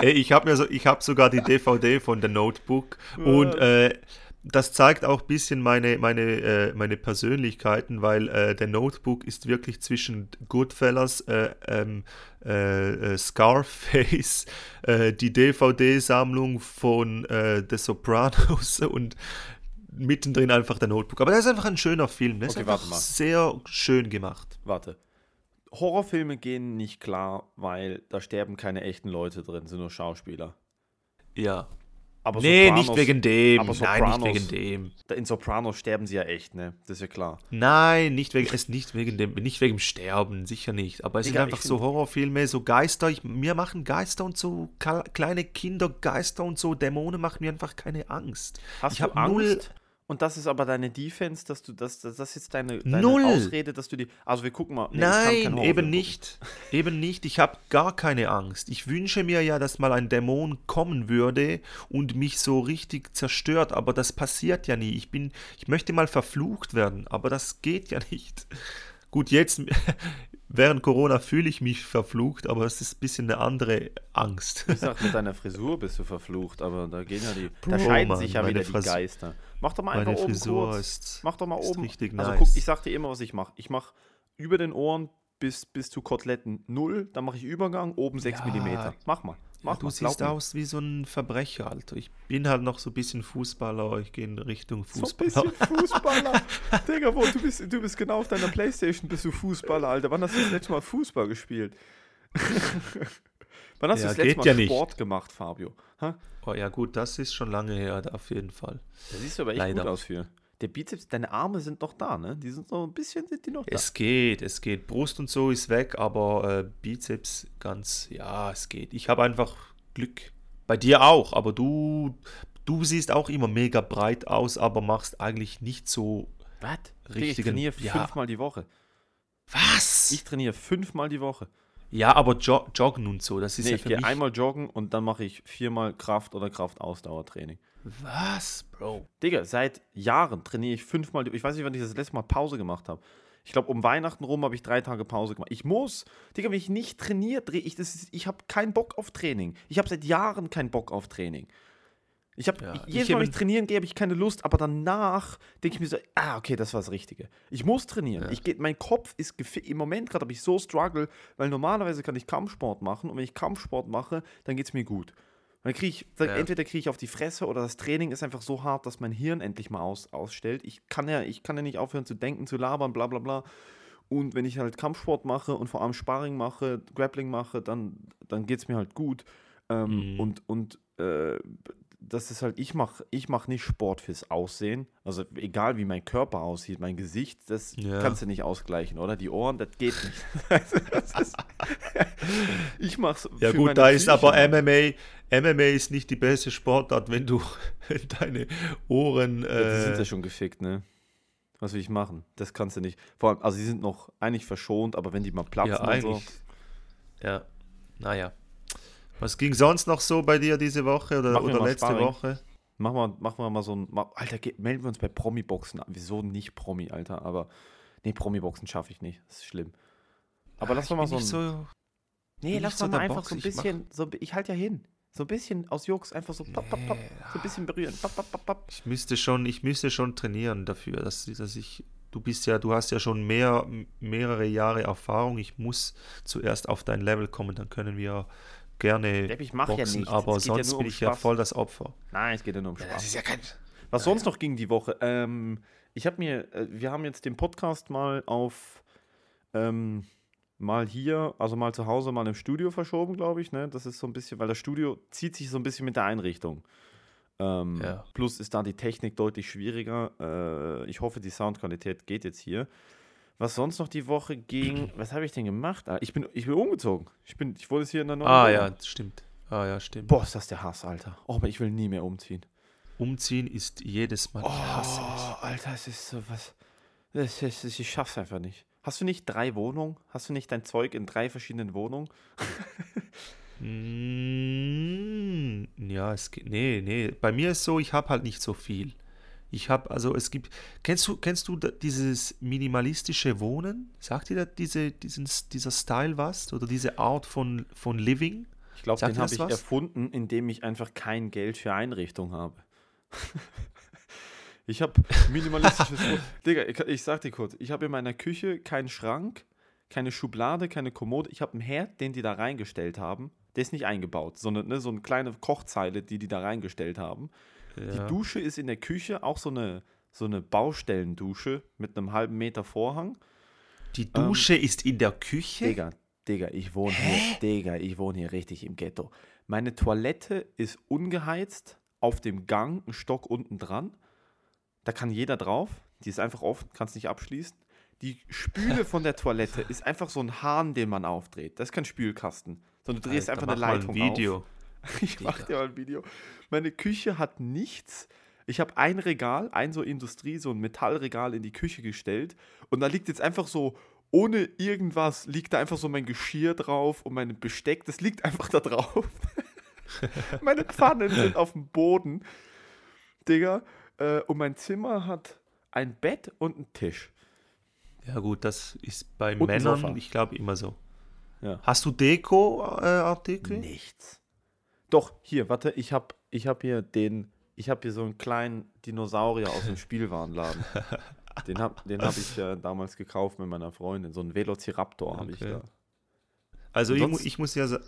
Ey, ich habe mir so, ich habe sogar die DVD von der Notebook und äh, das zeigt auch ein bisschen meine, meine, äh, meine Persönlichkeiten, weil äh, der Notebook ist wirklich zwischen Goodfellas, äh, ähm, äh, äh, Scarface, äh, die DVD-Sammlung von The Sopranos und mittendrin einfach der Notebook. Aber das ist einfach ein schöner Film. Der ist Okay, warte einfach mal. sehr schön gemacht. Warte. Horrorfilme gehen nicht klar, weil da sterben keine echten Leute drin, sind nur Schauspieler. Ja. Aber nee, Sopranos- nicht wegen dem. aber Nein, nicht Sopranos- wegen dem. In Sopranos sterben sie ja echt, ne? Das ist ja klar. Nein, nicht wegen, es nicht wegen dem, nicht wegen dem Sterben, sicher nicht. Aber es Digga, sind einfach so Horrorfilme, so Geister. Ich, mir machen Geister und so kle- kleine Kinder, Geister und so Dämonen machen mir einfach keine Angst. Hast ich du habe Angst? null. Und das ist aber deine Defense, dass du das, das, ist jetzt deine, deine Null. Ausrede, dass du die. Also wir gucken mal. Nee, Nein, eben nicht. Eben nicht. Ich habe gar keine Angst. Ich wünsche mir ja, dass mal ein Dämon kommen würde und mich so richtig zerstört, aber das passiert ja nie. Ich bin, ich möchte mal verflucht werden, aber das geht ja nicht. Gut, jetzt während Corona fühle ich mich verflucht, aber es ist ein bisschen eine andere Angst. Ich sag, mit deiner Frisur bist du verflucht, aber da gehen ja die. da scheiden Mann, sich ja meine wieder die Fris- Geister. Mach doch mal Meine einfach oben Frisur kurz. ist, Mach doch mal oben. richtig also nice. guck, ich sag dir immer, was ich mache. Ich mache über den Ohren bis, bis zu Koteletten 0, dann mache ich Übergang, oben 6 Ja. mm. Mach mal. Mach ja, du mal. siehst glaub mir. aus wie so ein Verbrecher, Alter. Ich bin halt noch so ein bisschen Fußballer, ich gehe in Richtung So ein Fußballer. bisschen Fußballer. Digga, wo, du bist, du bist genau auf deiner Playstation, bist du Fußballer, Alter. Wann hast du das letzte Mal Fußball gespielt? Wann hast Ja, du das letzte Mal ja nicht. Sport gemacht, Fabio? Ha? Oh ja, gut, das ist schon lange her, auf jeden Fall. Da siehst du aber echt Leider. gut aus für. Der Bizeps, deine Arme sind noch da, ne? Die sind so ein bisschen, sind die noch da. Es geht, es geht. Brust und so ist weg, aber äh, Bizeps ganz, ja, es geht. Ich habe einfach Glück. Bei dir auch, aber du, du siehst auch immer mega breit aus, aber machst eigentlich nicht so. Was? Ich trainiere ja. fünfmal die Woche. Was? Ich trainiere fünfmal die Woche. Ja, aber jo joggen und so, das ist Nee, ja ich für gehe mich. einmal joggen und dann mache ich viermal Kraft- oder Kraftausdauertraining. Was, Bro? Digga, seit Jahren trainiere ich fünfmal. Ich weiß nicht, wann ich das letzte Mal Pause gemacht habe. Ich glaube, um Weihnachten rum habe ich drei Tage Pause gemacht. Ich muss. Digga, wenn ich nicht trainiere, drehe ich das. ist- Ich habe keinen Bock auf Training. Ich habe seit Jahren keinen Bock auf Training. Ich habe Ja, jedes Mal, wenn ich trainieren gehe, habe ich keine Lust, aber danach denke ich mir so, ah, okay, das war das Richtige. Ich muss trainieren. Ja. Ich geh, mein Kopf ist im Moment gerade habe ich so Struggle, weil normalerweise kann ich Kampfsport machen und wenn ich Kampfsport mache, dann geht es mir gut. Dann kriege ich, dann Ja. entweder kriege ich auf die Fresse oder das Training ist einfach so hart, dass mein Hirn endlich mal aus, ausstellt. Ich kann ja, ich kann ja nicht aufhören zu denken, zu labern, bla bla bla. Und wenn ich halt Kampfsport mache und vor allem Sparring mache, Grappling mache, dann, dann geht es mir halt gut. Ähm, Mhm. Und, und äh, das ist halt, ich mache ich mach nicht Sport fürs Aussehen. Also egal wie mein Körper aussieht, mein Gesicht, das Ja. kannst du nicht ausgleichen, oder? Die Ohren, das geht nicht. das ist, ich mach's Ja für gut, da ist Psyche. aber MMA, MMA ist nicht die beste Sportart, wenn du deine Ohren. Ja, die sind Äh, ja schon gefickt, ne? Was will ich machen? Das kannst du nicht. Vor allem, also sie sind noch eigentlich verschont, aber wenn die mal platzen ja, und so. Ja, naja. Was ging sonst noch so bei dir diese Woche oder, oder letzte Sparring. Woche? Machen wir, machen wir mal so ein. Alter, melden wir uns bei Promi-Boxen an. Wieso nicht Promi, Alter? Aber. Nee, Promi-Boxen schaffe ich nicht. Das ist schlimm. Aber Ah, lass ich doch mal so ein. so. nee, lass nicht so doch mal einfach Box, so ein ich bisschen. So, ich halte ja hin. So ein bisschen aus Jux, einfach so pop, pop, pop. So ein bisschen berühren. Pop, pop, pop. Ich müsste schon, ich müsste schon trainieren dafür, dass, dass ich. Du bist ja, du hast ja schon mehr, mehrere Jahre Erfahrung. Ich muss zuerst auf dein Level kommen, dann können wir gerne Depp, ich mach ja boxen, nichts. aber ja sonst nur bin um ich ja Spaß. voll das Opfer. Nein, es geht ja nur um Spaß. ja kein. Was sonst noch ging die Woche? Ähm, ich habe mir, äh, wir haben jetzt den Podcast mal auf ähm, mal hier, also mal zu Hause, mal im Studio verschoben, glaube ich. Ne? Das ist so ein bisschen, weil das Studio zieht sich so ein bisschen mit der Einrichtung. Ähm, Ja. Plus ist da die Technik deutlich schwieriger. Äh, ich hoffe, die Soundqualität geht jetzt hier. Was sonst noch die Woche ging, was habe ich denn gemacht? Ah, Ich bin, ich bin umgezogen. Ich, bin, ich wohne jetzt hier in der neuen Ah Wohnung. ja, das stimmt. Ah ja, stimmt. Boah, ist das der Hass, Alter. Oh, aber ich will nie mehr umziehen. Umziehen ist jedes Mal. Oh, Alter, es ist so was. Das ist, ich schaff's einfach nicht. Hast du nicht drei Wohnungen? Hast du nicht dein Zeug in drei verschiedenen Wohnungen? Mm, ja, es geht. Nee, nee. Bei mir ist so, ich habe halt nicht so viel. Ich habe, also es gibt. Kennst du, kennst du dieses minimalistische Wohnen? Sagt dir da diese, diesen, dieser Style was? Oder diese Art von, von Living? Ich glaube, den habe ich was? erfunden, indem ich einfach kein Geld für Einrichtung habe. ich habe minimalistisches. Wohnen. Digga, ich, ich sag dir kurz, ich habe in meiner Küche keinen Schrank, keine Schublade, keine Kommode. Ich habe einen Herd, den die da reingestellt haben. Der ist nicht eingebaut, sondern ne, so eine kleine Kochzeile, die die da reingestellt haben. Die. Dusche ist in der Küche auch so eine, so eine Baustellendusche mit einem halben Meter Vorhang. Die Dusche ist in der Küche? Digga, Digga, ich wohne hier, Digga, ich wohne hier richtig im Ghetto. Meine Toilette ist ungeheizt, auf dem Gang, ein Stock unten dran. Da kann jeder drauf. Die ist einfach offen, kannst nicht abschließen. Die Spüle von der Toilette ist einfach so ein Hahn, den man aufdreht. Das ist kein Spülkasten, sondern du drehst Alter, einfach eine Leitung ein Video. auf. Ich mach Digga. dir mal ein Video. Meine Küche hat nichts. Ich habe ein Regal, ein so Industrie, so ein Metallregal in die Küche gestellt und da liegt jetzt einfach so ohne irgendwas liegt da einfach so mein Geschirr drauf und mein Besteck, das liegt einfach da drauf. Meine Pfannen sind auf dem Boden, Digga. Äh, und mein Zimmer hat ein Bett und einen Tisch. Ja, gut, das ist bei Und Männern, ich glaube, immer so. Ja. Hast du Deko-Artikel? Nichts. Doch, hier, warte, ich habe ich hab hier den, ich habe hier so einen kleinen Dinosaurier aus dem Spielwarenladen. Den habe den hab ich äh, damals gekauft mit meiner Freundin. So einen Velociraptor habe ich Okay. da. Also ich, mu ich muss ja sagen,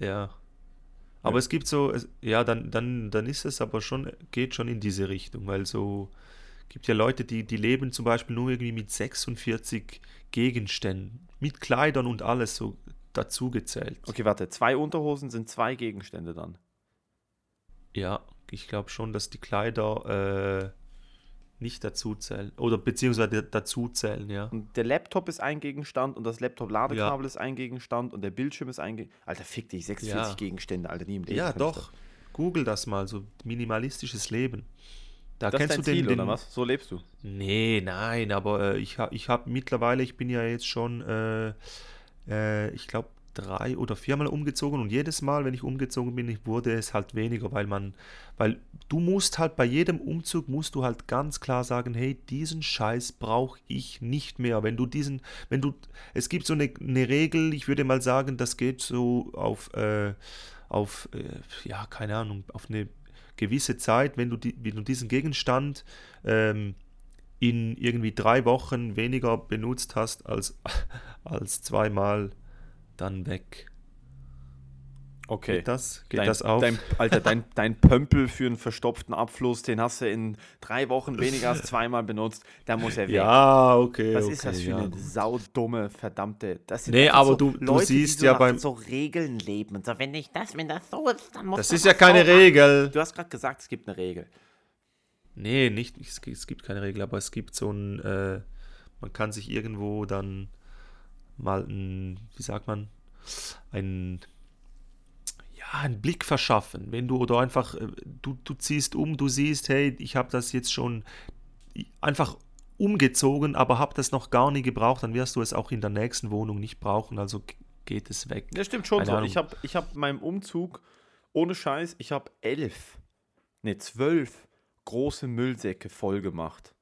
ja. Aber Ja. es gibt so, es, ja, dann, dann, dann ist es aber schon, geht schon in diese Richtung, weil so, gibt ja Leute, die, die leben zum Beispiel nur irgendwie mit 46 Gegenständen, mit Kleidern und alles so dazu gezählt. Okay, warte, zwei Unterhosen sind zwei Gegenstände dann. Ja, ich glaube schon, dass die Kleider äh, nicht dazu zählen, oder beziehungsweise dazu zählen, ja. Und der Laptop ist ein Gegenstand und das Laptop-Ladekabel ist ein Gegenstand und der Bildschirm ist ein Gegenstand. Alter, fick dich, 46 Ja. Gegenstände, Alter, nie im Leben. Ja, doch. Google das mal, so minimalistisches Leben. Da Das ist kennst dein du den, Ziel, den, oder was? So lebst du. Nee, nein, aber äh, ich habe ich hab mittlerweile, ich bin ja jetzt schon, äh, äh, ich glaube, drei oder viermal umgezogen und jedes Mal, wenn ich umgezogen bin, wurde es halt weniger, weil man, weil du musst halt bei jedem Umzug, musst du halt ganz klar sagen, hey, diesen Scheiß brauche ich nicht mehr. Wenn du diesen, wenn du, es gibt so eine, eine Regel, ich würde mal sagen, das geht so auf, äh, auf, äh, ja, keine Ahnung, auf eine gewisse Zeit, wenn du, die, wenn du diesen Gegenstand ähm, in irgendwie drei Wochen weniger benutzt hast als, als zweimal, dann weg. Okay. Geht das? Geht dein, das auf? Dein, Alter, dein, dein Pömpel für einen verstopften Abfluss, den hast du in drei Wochen weniger als zweimal benutzt. Da muss er weg. ja, okay. Was okay, ist das für ja, eine gut. saudumme, verdammte. Das sind Nee, aber so du- du Leute, siehst so ja beim- so Regeln leben. Und so, wenn ich das, wenn das so ist, dann muss Das man ist ja das keine so. Regel. Du hast gerade gesagt, es gibt eine Regel. Nee, nicht, es, gibt- es gibt keine Regel, aber es gibt so ein, äh, man kann sich irgendwo dann mal ein, wie sagt man, ein, ja, einen Blick verschaffen, wenn du oder einfach, äh, du, du ziehst um, du siehst, hey, ich habe das jetzt schon einfach umgezogen, aber habe das noch gar nie gebraucht, dann wirst du es auch in der nächsten Wohnung nicht brauchen, also geht es weg. Ja, stimmt schon Keine so. Ahnung. Ich habe ich hab meinem Umzug, ohne Scheiß, ich habe elf, ne, zwölf große Müllsäcke voll gemacht.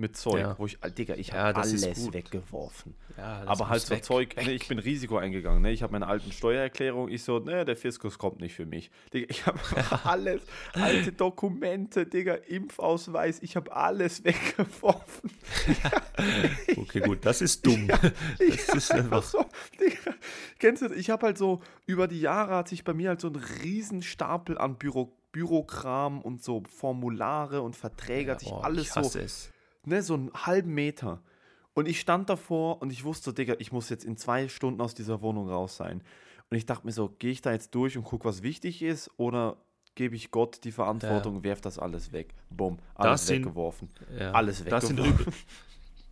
Mit Zeug, Ja. wo ich, Digga, ich Ja, habe alles weggeworfen. Ja, Aber halt so weg, Zeug, weg. ne, ich bin Risiko eingegangen. Ne? Ich habe meine alten Steuererklärung, ich so, ne, der Fiskus kommt nicht für mich. Digga, ich habe alles, alte Dokumente, Digga, Impfausweis, ich habe alles weggeworfen. Okay, gut, das ist dumm. Ich Das ist einfach- so, Digga, kennst du, ich habe halt so, über die Jahre hat sich bei mir halt so ein Riesenstapel an Büro, Bürokram und so Formulare und Verträge, hat sich Boah, alles ich so hasse es. Ne, so einen halben Meter. Und ich stand davor und ich wusste Digga, ich muss jetzt in zwei Stunden aus dieser Wohnung raus sein. Und ich dachte mir so, gehe ich da jetzt durch und gucke, was wichtig ist, oder gebe ich Gott die Verantwortung, ja. werf das alles weg. Bumm, alles das weggeworfen. Sind, ja, alles weggeworfen. Das sind,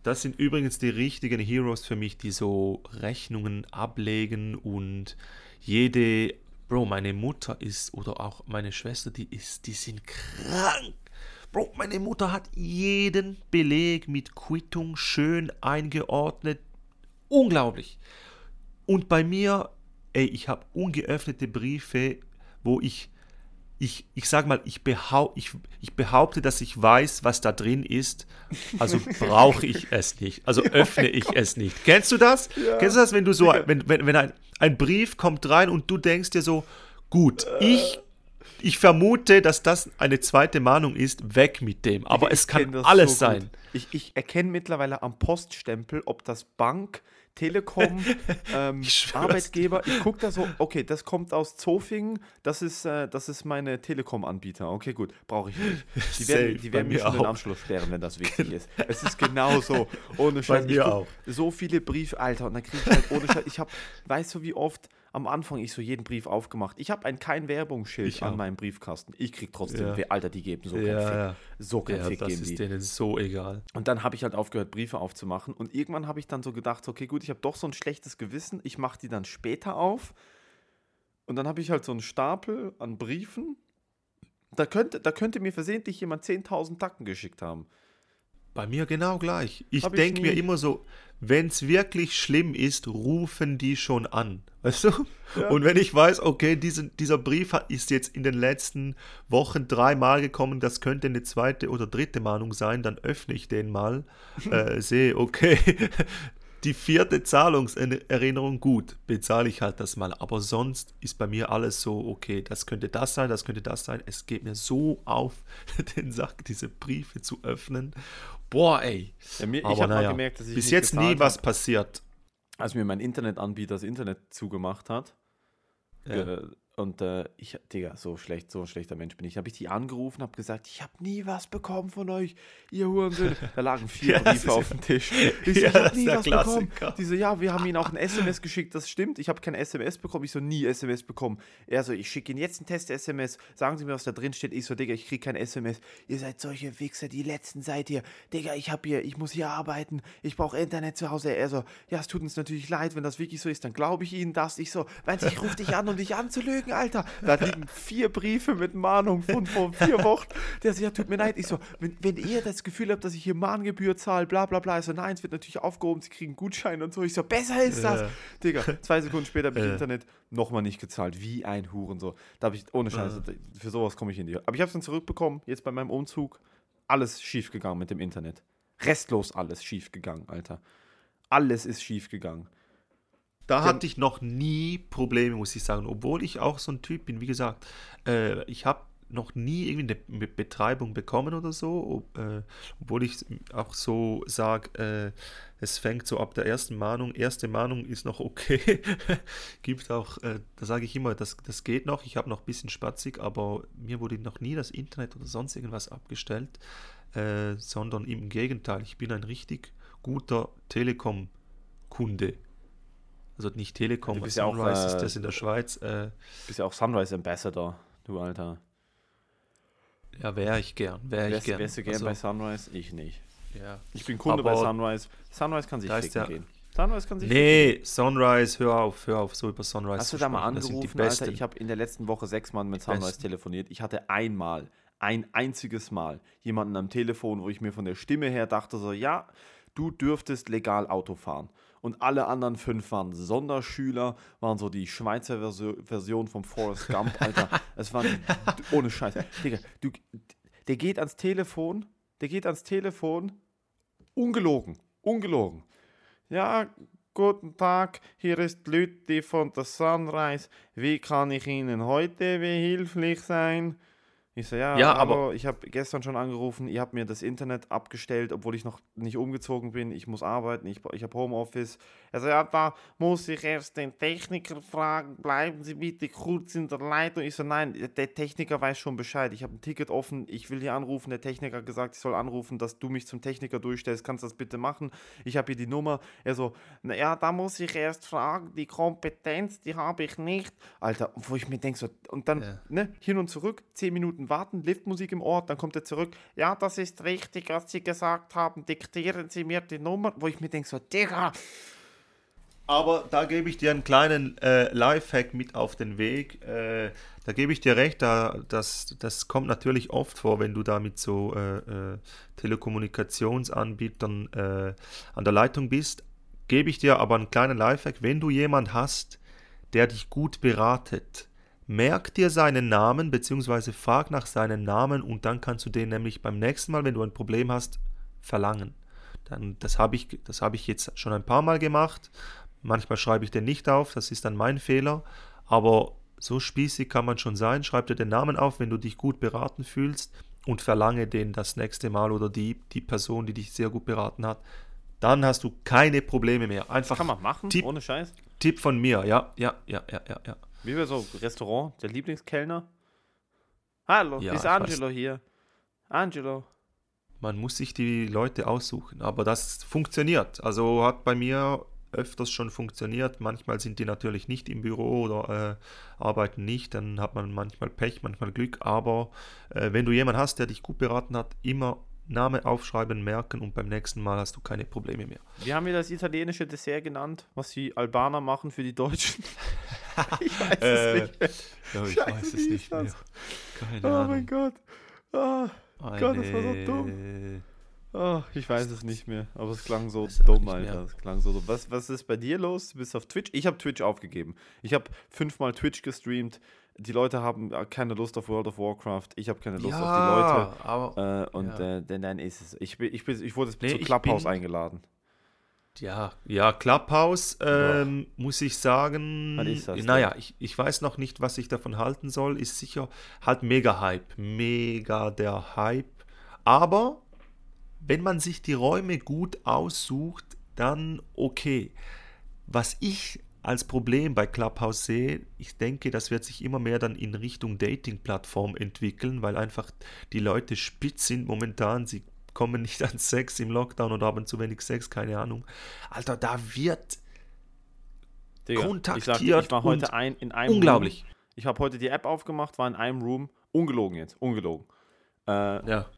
das sind übrigens die richtigen Heroes für mich, die so Rechnungen ablegen und jede, Bro, meine Mutter ist oder auch meine Schwester, die ist, die sind krank. Bro, meine Mutter hat jeden Beleg mit Quittung schön eingeordnet. Unglaublich. Und bei mir, ey, ich habe ungeöffnete Briefe, wo ich ich, ich sag mal, ich, behau ich, ich behaupte, dass ich weiß, was da drin ist, also brauche ich es nicht, also öffne ich es nicht. Kennst du das? Ja. Kennst du das, wenn du so, wenn, wenn, wenn ein, ein Brief kommt rein und du denkst dir so, gut, ich, ich vermute, dass das eine zweite Mahnung ist, weg mit dem, aber ich es kann alles so sein. Ich, ich erkenne mittlerweile am Poststempel, ob das Bank, Telekom, ähm, ich Arbeitgeber. Ich gucke da so, okay, das kommt aus Zofingen, das ist, äh, das ist meine Telekom-Anbieter. Okay, gut, brauche ich nicht. Die werden, die werden mir schon auch. den Anschluss sperren, wenn das wichtig ist. Es ist genau so. Ohne Scheiß. Bei mir auch. So viele Briefe, Alter, und dann kriege ich halt ohne Scheiß. Ich habe, weißt du, wie oft am Anfang ich so jeden Brief aufgemacht. Ich habe ein kein Werbungsschild an meinem Briefkasten. Ich krieg trotzdem, ja. Alter, die geben so keinen ja, Fick. Ja. So keinen ja, Fick das geben ist die. denen so egal. Und dann habe ich halt aufgehört, Briefe aufzumachen. Und irgendwann habe ich dann so gedacht, okay, gut, ich habe doch so ein schlechtes Gewissen. Ich mache die dann später auf. Und dann habe ich halt so einen Stapel an Briefen. Da könnte, da könnte mir versehentlich jemand 10.000 Tacken geschickt haben. Bei mir genau gleich. Ich denke mir immer so, wenn es wirklich schlimm ist, rufen die schon an. Weißt du? Ja. Und wenn ich weiß, okay, diesen, dieser Brief ist jetzt in den letzten Wochen dreimal gekommen, das könnte eine zweite oder dritte Mahnung sein, dann öffne ich den mal, äh, sehe, okay, die vierte Zahlungserinnerung, gut, bezahle ich halt das mal. Aber sonst ist bei mir alles so, okay, das könnte das sein, das könnte das sein. Es geht mir so auf den Sack, diese Briefe zu öffnen. Boah, ey. Ja, mir, ich habe naja, gemerkt, dass ich bis jetzt nie was passiert. Als mir mein Internetanbieter das Internet zugemacht hat, ja. Und äh, ich, Digga, so schlecht, so ein schlechter Mensch bin ich. Habe ich die angerufen, habe gesagt, ich habe nie was bekommen von euch, ihr Hurensöhne. Da lagen vier ja, Briefe auf dem Tisch. Ich, ja, ich habe nie was Klassiker. bekommen. Die so, ja, wir haben ihnen auch ein SMS geschickt, das stimmt. Ich habe kein SMS bekommen, ich so, nie SMS bekommen. Er so, ich schicke Ihnen jetzt einen Test-SMS, sagen Sie mir, was da drin steht. Ich so, Digga, ich kriege kein SMS. Ihr seid solche Wichser, die letzten seid ihr. Digga, ich habe hier, ich muss hier arbeiten, ich brauche Internet zu Hause. Er so, ja, es tut uns natürlich leid, wenn das wirklich so ist, dann glaube ich Ihnen das. Ich so, weil ich rufe dich an, um dich anzulügen. Lügen, Alter. Da liegen vier Briefe mit Mahnung von vor vier Wochen. Der sagt, ja, tut mir leid. Ich so, wenn, wenn ihr das Gefühl habt, dass ich hier Mahngebühr zahle, bla bla bla. Ich so, nein, es wird natürlich aufgehoben, sie kriegen Gutschein und so. Ich so, besser ist das. Äh. Digga, zwei Sekunden später habe ich äh. Internet nochmal nicht gezahlt. Wie ein Huren so. Da habe ich, ohne Scheiße, äh. für sowas komme ich in die. Aber ich habe es dann zurückbekommen, jetzt bei meinem Umzug. Alles schief gegangen mit dem Internet. Restlos alles schief gegangen, Alter. Alles ist schief gegangen. Da hatte ich noch nie Probleme, muss ich sagen. Obwohl ich auch so ein Typ bin, wie gesagt, äh, ich habe noch nie irgendwie eine Betreibung bekommen oder so, ob, äh, obwohl ich auch so sage, äh, es fängt so ab der ersten Mahnung. Erste Mahnung ist noch okay. Gibt auch, äh, da sage ich immer, das, das geht noch. Ich habe noch ein bisschen spatzig, aber mir wurde noch nie das Internet oder sonst irgendwas abgestellt, äh, sondern im Gegenteil, ich bin ein richtig guter Telekom-Kunde also nicht Telekom, du bist Sunrise ja auch, äh, ist das in der Schweiz. Äh, bist ja auch Sunrise Ambassador, du Alter. Ja, wäre ich gern. Wäre ich gern. Wärst du gern also, bei Sunrise? Ich nicht. Ja. Ich bin Kunde bei Sunrise. Sunrise kann sich ficken ja, gehen. Sunrise kann sich Nee, ficken. Sunrise, hör auf, hör auf, so über Sunrise Hast du da mal angerufen, Alter? Ich habe in der letzten Woche sechs Mal mit Sunrise telefoniert. Ich hatte einmal, ein einziges Mal jemanden am Telefon, wo ich mir von der Stimme her dachte so, ja, du dürftest legal Auto fahren und alle anderen fünf waren Sonderschüler, waren so die Schweizer Version vom Forrest Gump, Alter. Es war ohne Scheiß. Digga, du, der geht ans Telefon, der geht ans Telefon, ungelogen, ungelogen. Ja, guten Tag, hier ist Lütti von der Sunrise. Wie kann ich Ihnen heute behilflich sein? Ich so, ja, Ja, aber aber- ich habe gestern schon angerufen, ihr habt mir das Internet abgestellt, obwohl ich noch nicht umgezogen bin. Ich muss arbeiten, ich, ich habe Homeoffice. Er so, ja, da muss ich erst den Techniker fragen, bleiben Sie bitte kurz in der Leitung. Ich so, nein, der Techniker weiß schon Bescheid. Ich habe ein Ticket offen, ich will hier anrufen. Der Techniker hat gesagt, ich soll anrufen, dass du mich zum Techniker durchstellst. Kannst du das bitte machen? Ich habe hier die Nummer. Er so, na ja, da muss ich erst fragen, die Kompetenz, die habe ich nicht. Alter, wo ich mir denke, so, und dann Ja. ne, hin und zurück, 10 Minuten warten, Liftmusik im Ohr, dann kommt er zurück. Ja, das ist richtig, was Sie gesagt haben. Diktieren Sie mir die Nummer, wo ich mir denke, so, Digga. Aber da gebe ich dir einen kleinen äh, Lifehack mit auf den Weg. Äh, da gebe ich dir recht, da, das, das kommt natürlich oft vor, wenn du da mit so äh, äh, Telekommunikationsanbietern äh, an der Leitung bist. Gebe ich dir aber einen kleinen Lifehack, wenn du jemand hast, der dich gut beratet, merk dir seinen Namen bzw. frag nach seinem Namen und dann kannst du den nämlich beim nächsten Mal, wenn du ein Problem hast, verlangen. Dann, das habe ich, das habe ich jetzt schon ein paar Mal gemacht. Manchmal schreibe ich den nicht auf, das ist dann mein Fehler. Aber so spießig kann man schon sein. Schreib dir den Namen auf, wenn du dich gut beraten fühlst und verlange den das nächste Mal oder die, die Person, die dich sehr gut beraten hat. Dann hast du keine Probleme mehr. Einfach Kann man machen, Tipp, ohne Scheiß. Tipp von mir. Ja, ja, ja, ja, ja, ja. Wie bei so Restaurant, der Lieblingskellner. Hallo, Ja, ist. Angelo hier. Angelo. Man muss sich die Leute aussuchen, aber das funktioniert. Also hat bei mir öfters schon funktioniert. Manchmal sind die natürlich nicht im Büro oder äh, arbeiten nicht. Dann hat man manchmal Pech, manchmal Glück. Aber äh, wenn du jemanden hast, der dich gut beraten hat, immer Name aufschreiben, merken und beim nächsten Mal hast du keine Probleme mehr. Wie haben wir das italienische Dessert genannt, was die Albaner machen für die Deutschen? ich weiß Äh, es nicht mehr. Ja, ich Scheiße, weiß es nicht mehr. das? Keine Oh Ahnung. mein Gott. Ah, Gott, das war so Eine- ah, ich weiß es nicht mehr, aber es klang so dumm, Alter. Es klang so dumm. Was, was ist bei dir los? Du bist auf Twitch? Ich habe Twitch aufgegeben. Ich habe fünfmal Twitch gestreamt. Die Leute haben äh, keine Lust auf World of Warcraft. Ich habe keine Lust auf die Leute. ja, aber Äh, und Ja. äh, denn dann ist es. Ich, bin, ich, bin, ich wurde Nee, zu Clubhouse bin- eingeladen. Ja, ja, Clubhouse, ähm, muss ich sagen, Was ist das naja, ich, ich weiß noch nicht, was ich davon halten soll, ist sicher halt mega Hype, mega der Hype, aber wenn man sich die Räume gut aussucht, dann okay. Was ich als Problem bei Clubhouse sehe, ich denke, das wird sich immer mehr dann in Richtung Dating-Plattform entwickeln, weil einfach die Leute spitz sind momentan, sie kommen nicht an Sex im Lockdown oder haben zu wenig Sex, keine Ahnung. Alter, da wird Digga, kontaktiert ich, sag, ich war heute ein, in einem unglaublich. Room. Ich habe heute die App aufgemacht, war in einem Room. Ungelogen jetzt, ungelogen. Äh, Ja.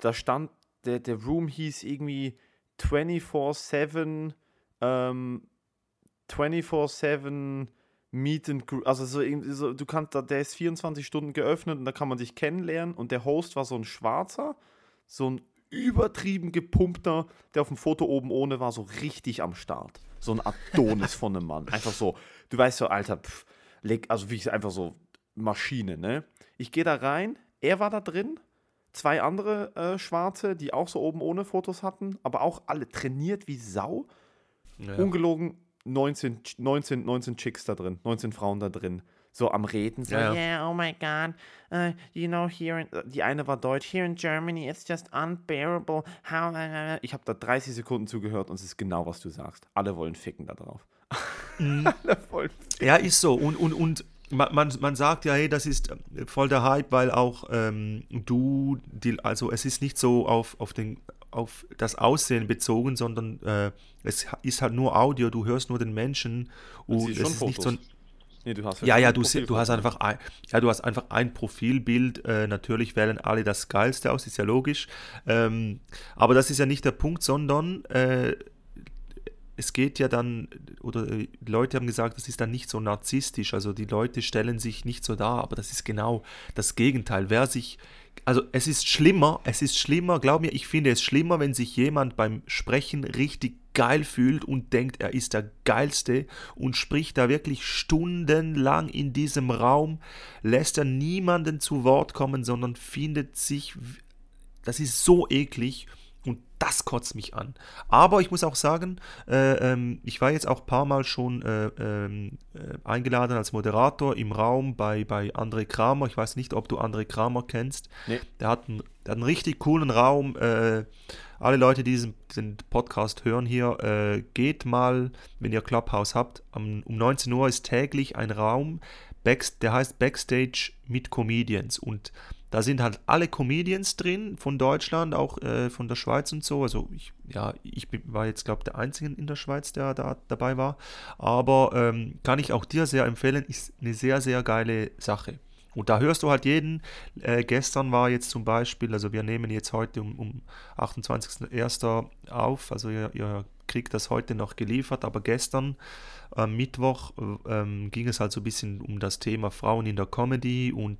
da stand, der, der Room hieß irgendwie 24-7, ähm, 24-7 Meet and Gr- Also so, so, du kannst, da- der ist 24 Stunden geöffnet und da kann man sich kennenlernen und der Host war so ein Schwarzer, so ein übertrieben gepumpter, der auf dem Foto oben ohne war, so richtig am Start. So ein Adonis von einem Mann. Einfach so, du weißt so, Alter, pff, leg, also wie ich einfach so Maschine, ne? Ich gehe da rein, er war da drin, zwei andere äh, Schwarze, die auch so oben ohne Fotos hatten, aber auch alle trainiert wie Sau. Ja. Ungelogen 19, Ch- 19, 19 Chicks da drin, 19 Frauen da drin. So am Reden, so, Ja, ja. yeah, oh my God, uh, you know, here, in, die eine war deutsch, here in Germany, it's just unbearable, how, uh, ich habe da 30 Sekunden zugehört und es ist genau, was du sagst. Alle wollen ficken da drauf. Alle wollen Ja, ist so. Und, und, und man, man, man sagt ja, hey, das ist äh, voll der Hype, weil auch ähm, du, die, also es ist nicht so auf, auf, den, auf das Aussehen bezogen, sondern äh, es ist halt nur Audio, du hörst nur den Menschen und siehst es ist nicht so ein, Fotos. Nee, du hast Ja, ja, du, du hast einfach ein, ja, du hast einfach ein Profilbild. Äh, natürlich wählen alle das Geilste aus, ist ja logisch. Ähm, aber das ist ja nicht der Punkt, sondern äh, es geht ja dann, oder äh, Leute haben gesagt, das ist dann nicht so narzisstisch. Also die Leute stellen sich nicht so dar, aber das ist genau das Gegenteil. Wer sich, also es ist schlimmer, es ist schlimmer, glaub mir, ich finde es schlimmer, wenn sich jemand beim Sprechen richtig geil fühlt und denkt, er ist der Geilste und spricht da wirklich stundenlang in diesem Raum, lässt er niemanden zu Wort kommen, sondern findet sich, das ist so eklig das kotzt mich an. Aber ich muss auch sagen, äh, ähm, ich war jetzt auch ein paar Mal schon äh, ähm, äh, eingeladen als Moderator im Raum bei, bei André Kramer. Ich weiß nicht, ob du André Kramer kennst. Nee. Der, hat einen, der hat einen richtig coolen Raum. Äh, alle Leute, die diesen, diesen Podcast hören hier, äh, geht mal, wenn ihr Clubhouse habt, um, um 19 Uhr ist täglich ein Raum, der heißt Backstage mit Comedians. Und da sind halt alle Comedians drin von Deutschland, auch äh, von der Schweiz und so. Also ich, ja, ich war jetzt, glaube ich, der Einzige in der Schweiz, der da dabei war. Aber ähm, kann ich auch dir sehr empfehlen, ist eine sehr, sehr geile Sache. Und da hörst du halt jeden. Äh, gestern war jetzt zum Beispiel, also wir nehmen jetzt heute um, um 28.01. auf, also ihr, ihr, kriegt das heute noch geliefert, aber gestern am Mittwoch äh, ging es halt so ein bisschen um das Thema Frauen in der Comedy und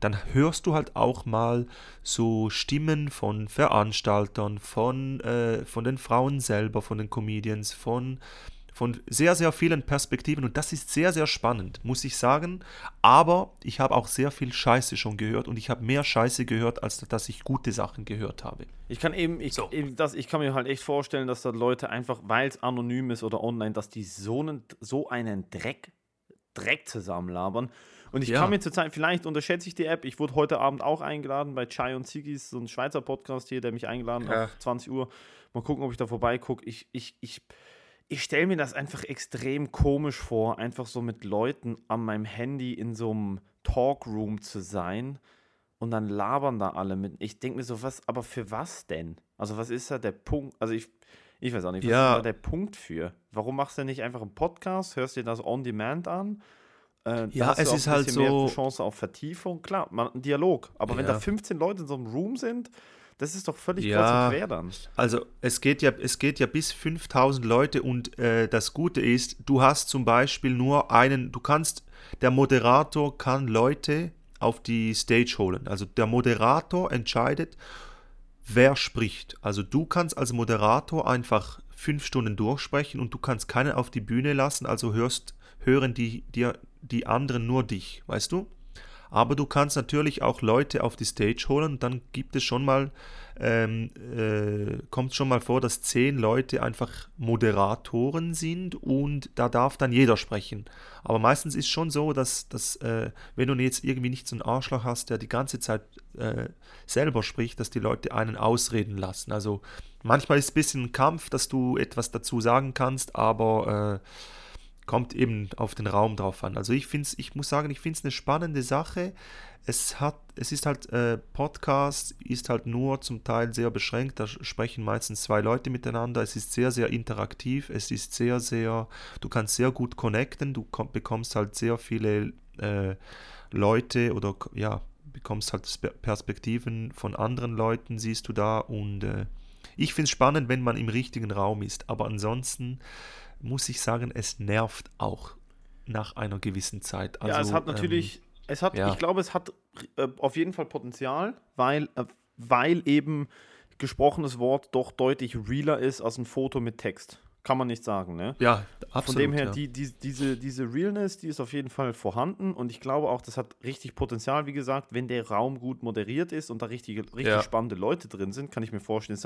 dann hörst du halt auch mal so Stimmen von Veranstaltern, von, äh, von den Frauen selber, von den Comedians, von, von sehr, sehr vielen Perspektiven und das ist sehr, sehr spannend, muss ich sagen. Aber ich habe auch sehr viel Scheiße schon gehört und ich habe mehr Scheiße gehört, als dass ich gute Sachen gehört habe. Ich kann eben, ich, so. eben das, ich kann mir halt echt vorstellen, dass da Leute einfach, weil es anonym ist oder online, dass die so einen, so einen Dreck, Dreck zusammenlabern und ich ja. kann mir zurzeit, vielleicht unterschätze ich die App. Ich wurde heute Abend auch eingeladen bei Chai und Zigis, so ein Schweizer Podcast hier, der mich eingeladen hat, ja. auf 20 Uhr. Mal gucken, ob ich da vorbeigucke. Ich, ich, ich, ich stelle mir das einfach extrem komisch vor, einfach so mit Leuten an meinem Handy in so einem Talkroom zu sein und dann labern da alle mit. Ich denke mir so, was, aber für was denn? Also, was ist da der Punkt? Also, ich, ich weiß auch nicht, was ja. ist da der Punkt für? Warum machst du nicht einfach einen Podcast, hörst dir das on demand an äh, ja, es ist halt so. Chance auf Vertiefung. Klar, man, ein Dialog. Aber ja. wenn da 15 Leute in so einem Room sind, das ist doch völlig ja, quer dann. Also es geht ja, es geht ja bis 5000 Leute und äh, das Gute ist, du hast zum Beispiel nur einen, du kannst, der Moderator kann Leute auf die Stage holen. Also der Moderator entscheidet, wer spricht. Also du kannst als Moderator einfach fünf Stunden durchsprechen und du kannst keinen auf die Bühne lassen, also hörst, hören die dir die anderen nur dich, weißt du? Aber du kannst natürlich auch Leute auf die Stage holen dann gibt es schon mal, ähm, äh, kommt schon mal vor, dass zehn Leute einfach Moderatoren sind und da darf dann jeder sprechen. Aber meistens ist schon so, dass, dass äh, wenn du jetzt irgendwie nicht so einen Arschloch hast, der die ganze Zeit äh, selber spricht, dass die Leute einen ausreden lassen. Also manchmal ist es ein bisschen ein Kampf, dass du etwas dazu sagen kannst, aber äh, kommt eben auf den Raum drauf an. Also ich finde ich muss sagen, ich finde es eine spannende Sache. Es hat, es ist halt, äh, Podcast ist halt nur zum Teil sehr beschränkt, da sprechen meistens zwei Leute miteinander. Es ist sehr, sehr interaktiv, es ist sehr, sehr, du kannst sehr gut connecten, du bekommst halt sehr viele äh, Leute oder ja, bekommst halt Perspektiven von anderen Leuten, siehst du da und äh, ich finde es spannend, wenn man im richtigen Raum ist, aber ansonsten muss ich sagen, es nervt auch nach einer gewissen Zeit. Also, ja, es hat natürlich, ähm, es hat, ja. ich glaube, es hat äh, auf jeden Fall Potenzial, weil, äh, weil eben gesprochenes Wort doch deutlich realer ist als ein Foto mit Text. Kann man nicht sagen, ne? Ja, absolut. Von dem her, ja. die, die, diese, diese Realness, die ist auf jeden Fall vorhanden und ich glaube auch, das hat richtig Potenzial, wie gesagt, wenn der Raum gut moderiert ist und da richtig, richtig ja. spannende Leute drin sind, kann ich mir vorstellen,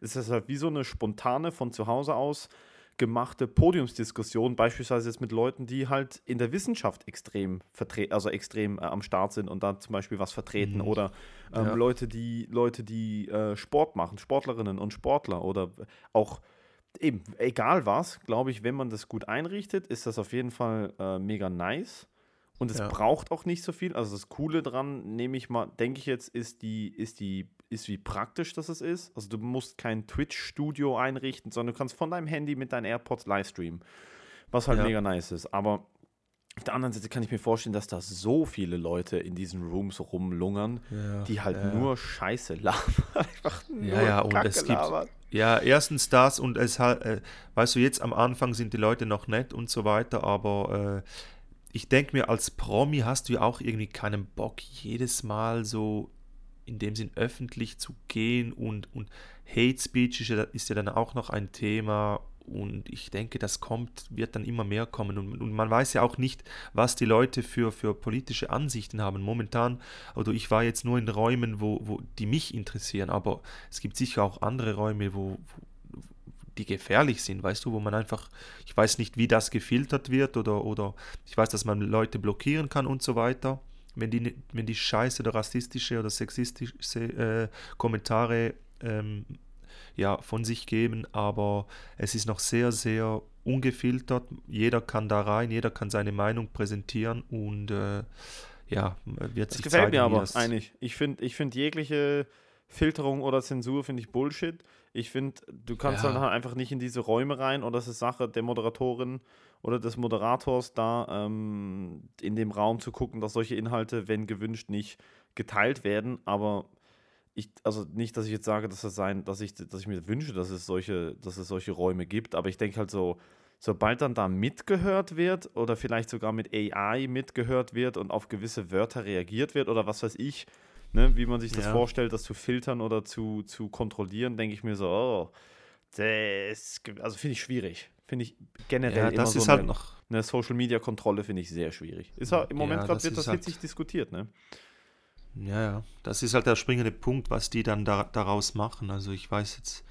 ist das halt wie so eine spontane von zu Hause aus gemachte Podiumsdiskussion, beispielsweise jetzt mit Leuten, die halt in der Wissenschaft extrem vertreten, also extrem äh, am Start sind und da zum Beispiel was vertreten mhm. oder ähm, ja. Leute, die Leute, die äh, Sport machen, Sportlerinnen und Sportler oder auch eben, egal was, glaube ich, wenn man das gut einrichtet, ist das auf jeden Fall äh, mega nice. Und es ja. braucht auch nicht so viel. Also das Coole dran, nehme ich mal, denke ich jetzt, ist die, ist die, ist wie praktisch das ist. Also du musst kein Twitch-Studio einrichten, sondern du kannst von deinem Handy mit deinen AirPods livestreamen. Was halt ja. mega nice ist. Aber auf der anderen Seite kann ich mir vorstellen, dass da so viele Leute in diesen Rooms rumlungern, ja, die halt ja. nur Scheiße labern. Einfach nur ja, ja, und Kacke es gibt. Labern. Ja, erstens das und es halt, äh, weißt du, jetzt am Anfang sind die Leute noch nett und so weiter, aber äh, ich denke mir, als Promi hast du ja auch irgendwie keinen Bock, jedes Mal so in dem Sinn öffentlich zu gehen und, und Hate Speech ist ja, ist ja dann auch noch ein Thema und ich denke, das kommt, wird dann immer mehr kommen. Und, und, man weiß ja auch nicht, was die Leute für, für politische Ansichten haben. Momentan, oder ich war jetzt nur in Räumen, wo, wo die mich interessieren, aber es gibt sicher auch andere Räume, wo die gefährlich sind, weißt du, wo man einfach, ich weiß nicht, wie das gefiltert wird oder, oder ich weiß, dass man Leute blockieren kann und so weiter. Wenn die, wenn die scheiße oder rassistische oder sexistische äh, Kommentare ähm, ja, von sich geben, aber es ist noch sehr, sehr ungefiltert. Jeder kann da rein, jeder kann seine Meinung präsentieren und äh, ja, wird das sich gefällt zeigen, mir aber eigentlich. Ich finde ich find jegliche Filterung oder Zensur finde ich Bullshit. Ich finde, du kannst ja. dann halt einfach nicht in diese Räume rein oder es ist Sache der Moderatorin oder des Moderators da ähm, in dem Raum zu gucken, dass solche Inhalte, wenn gewünscht, nicht geteilt werden. Aber ich, also nicht, dass ich jetzt sage, dass das sein, dass ich, dass ich mir wünsche, dass es solche, dass es solche Räume gibt, aber ich denke halt so, sobald dann da mitgehört wird oder vielleicht sogar mit AI mitgehört wird und auf gewisse Wörter reagiert wird oder was weiß ich, ne, wie man sich das ja. vorstellt, das zu filtern oder zu, zu kontrollieren, denke ich mir so, oh, das, also finde ich schwierig. Finde ich generell ja, das immer ist so halt eine, noch eine Social Media Kontrolle finde ich sehr schwierig. Ist ja, im Moment ja, gerade wird das halt hitzig diskutiert, ne? Ja, ja, das ist halt der springende Punkt, was die dann da, daraus machen. Also ich weiß jetzt,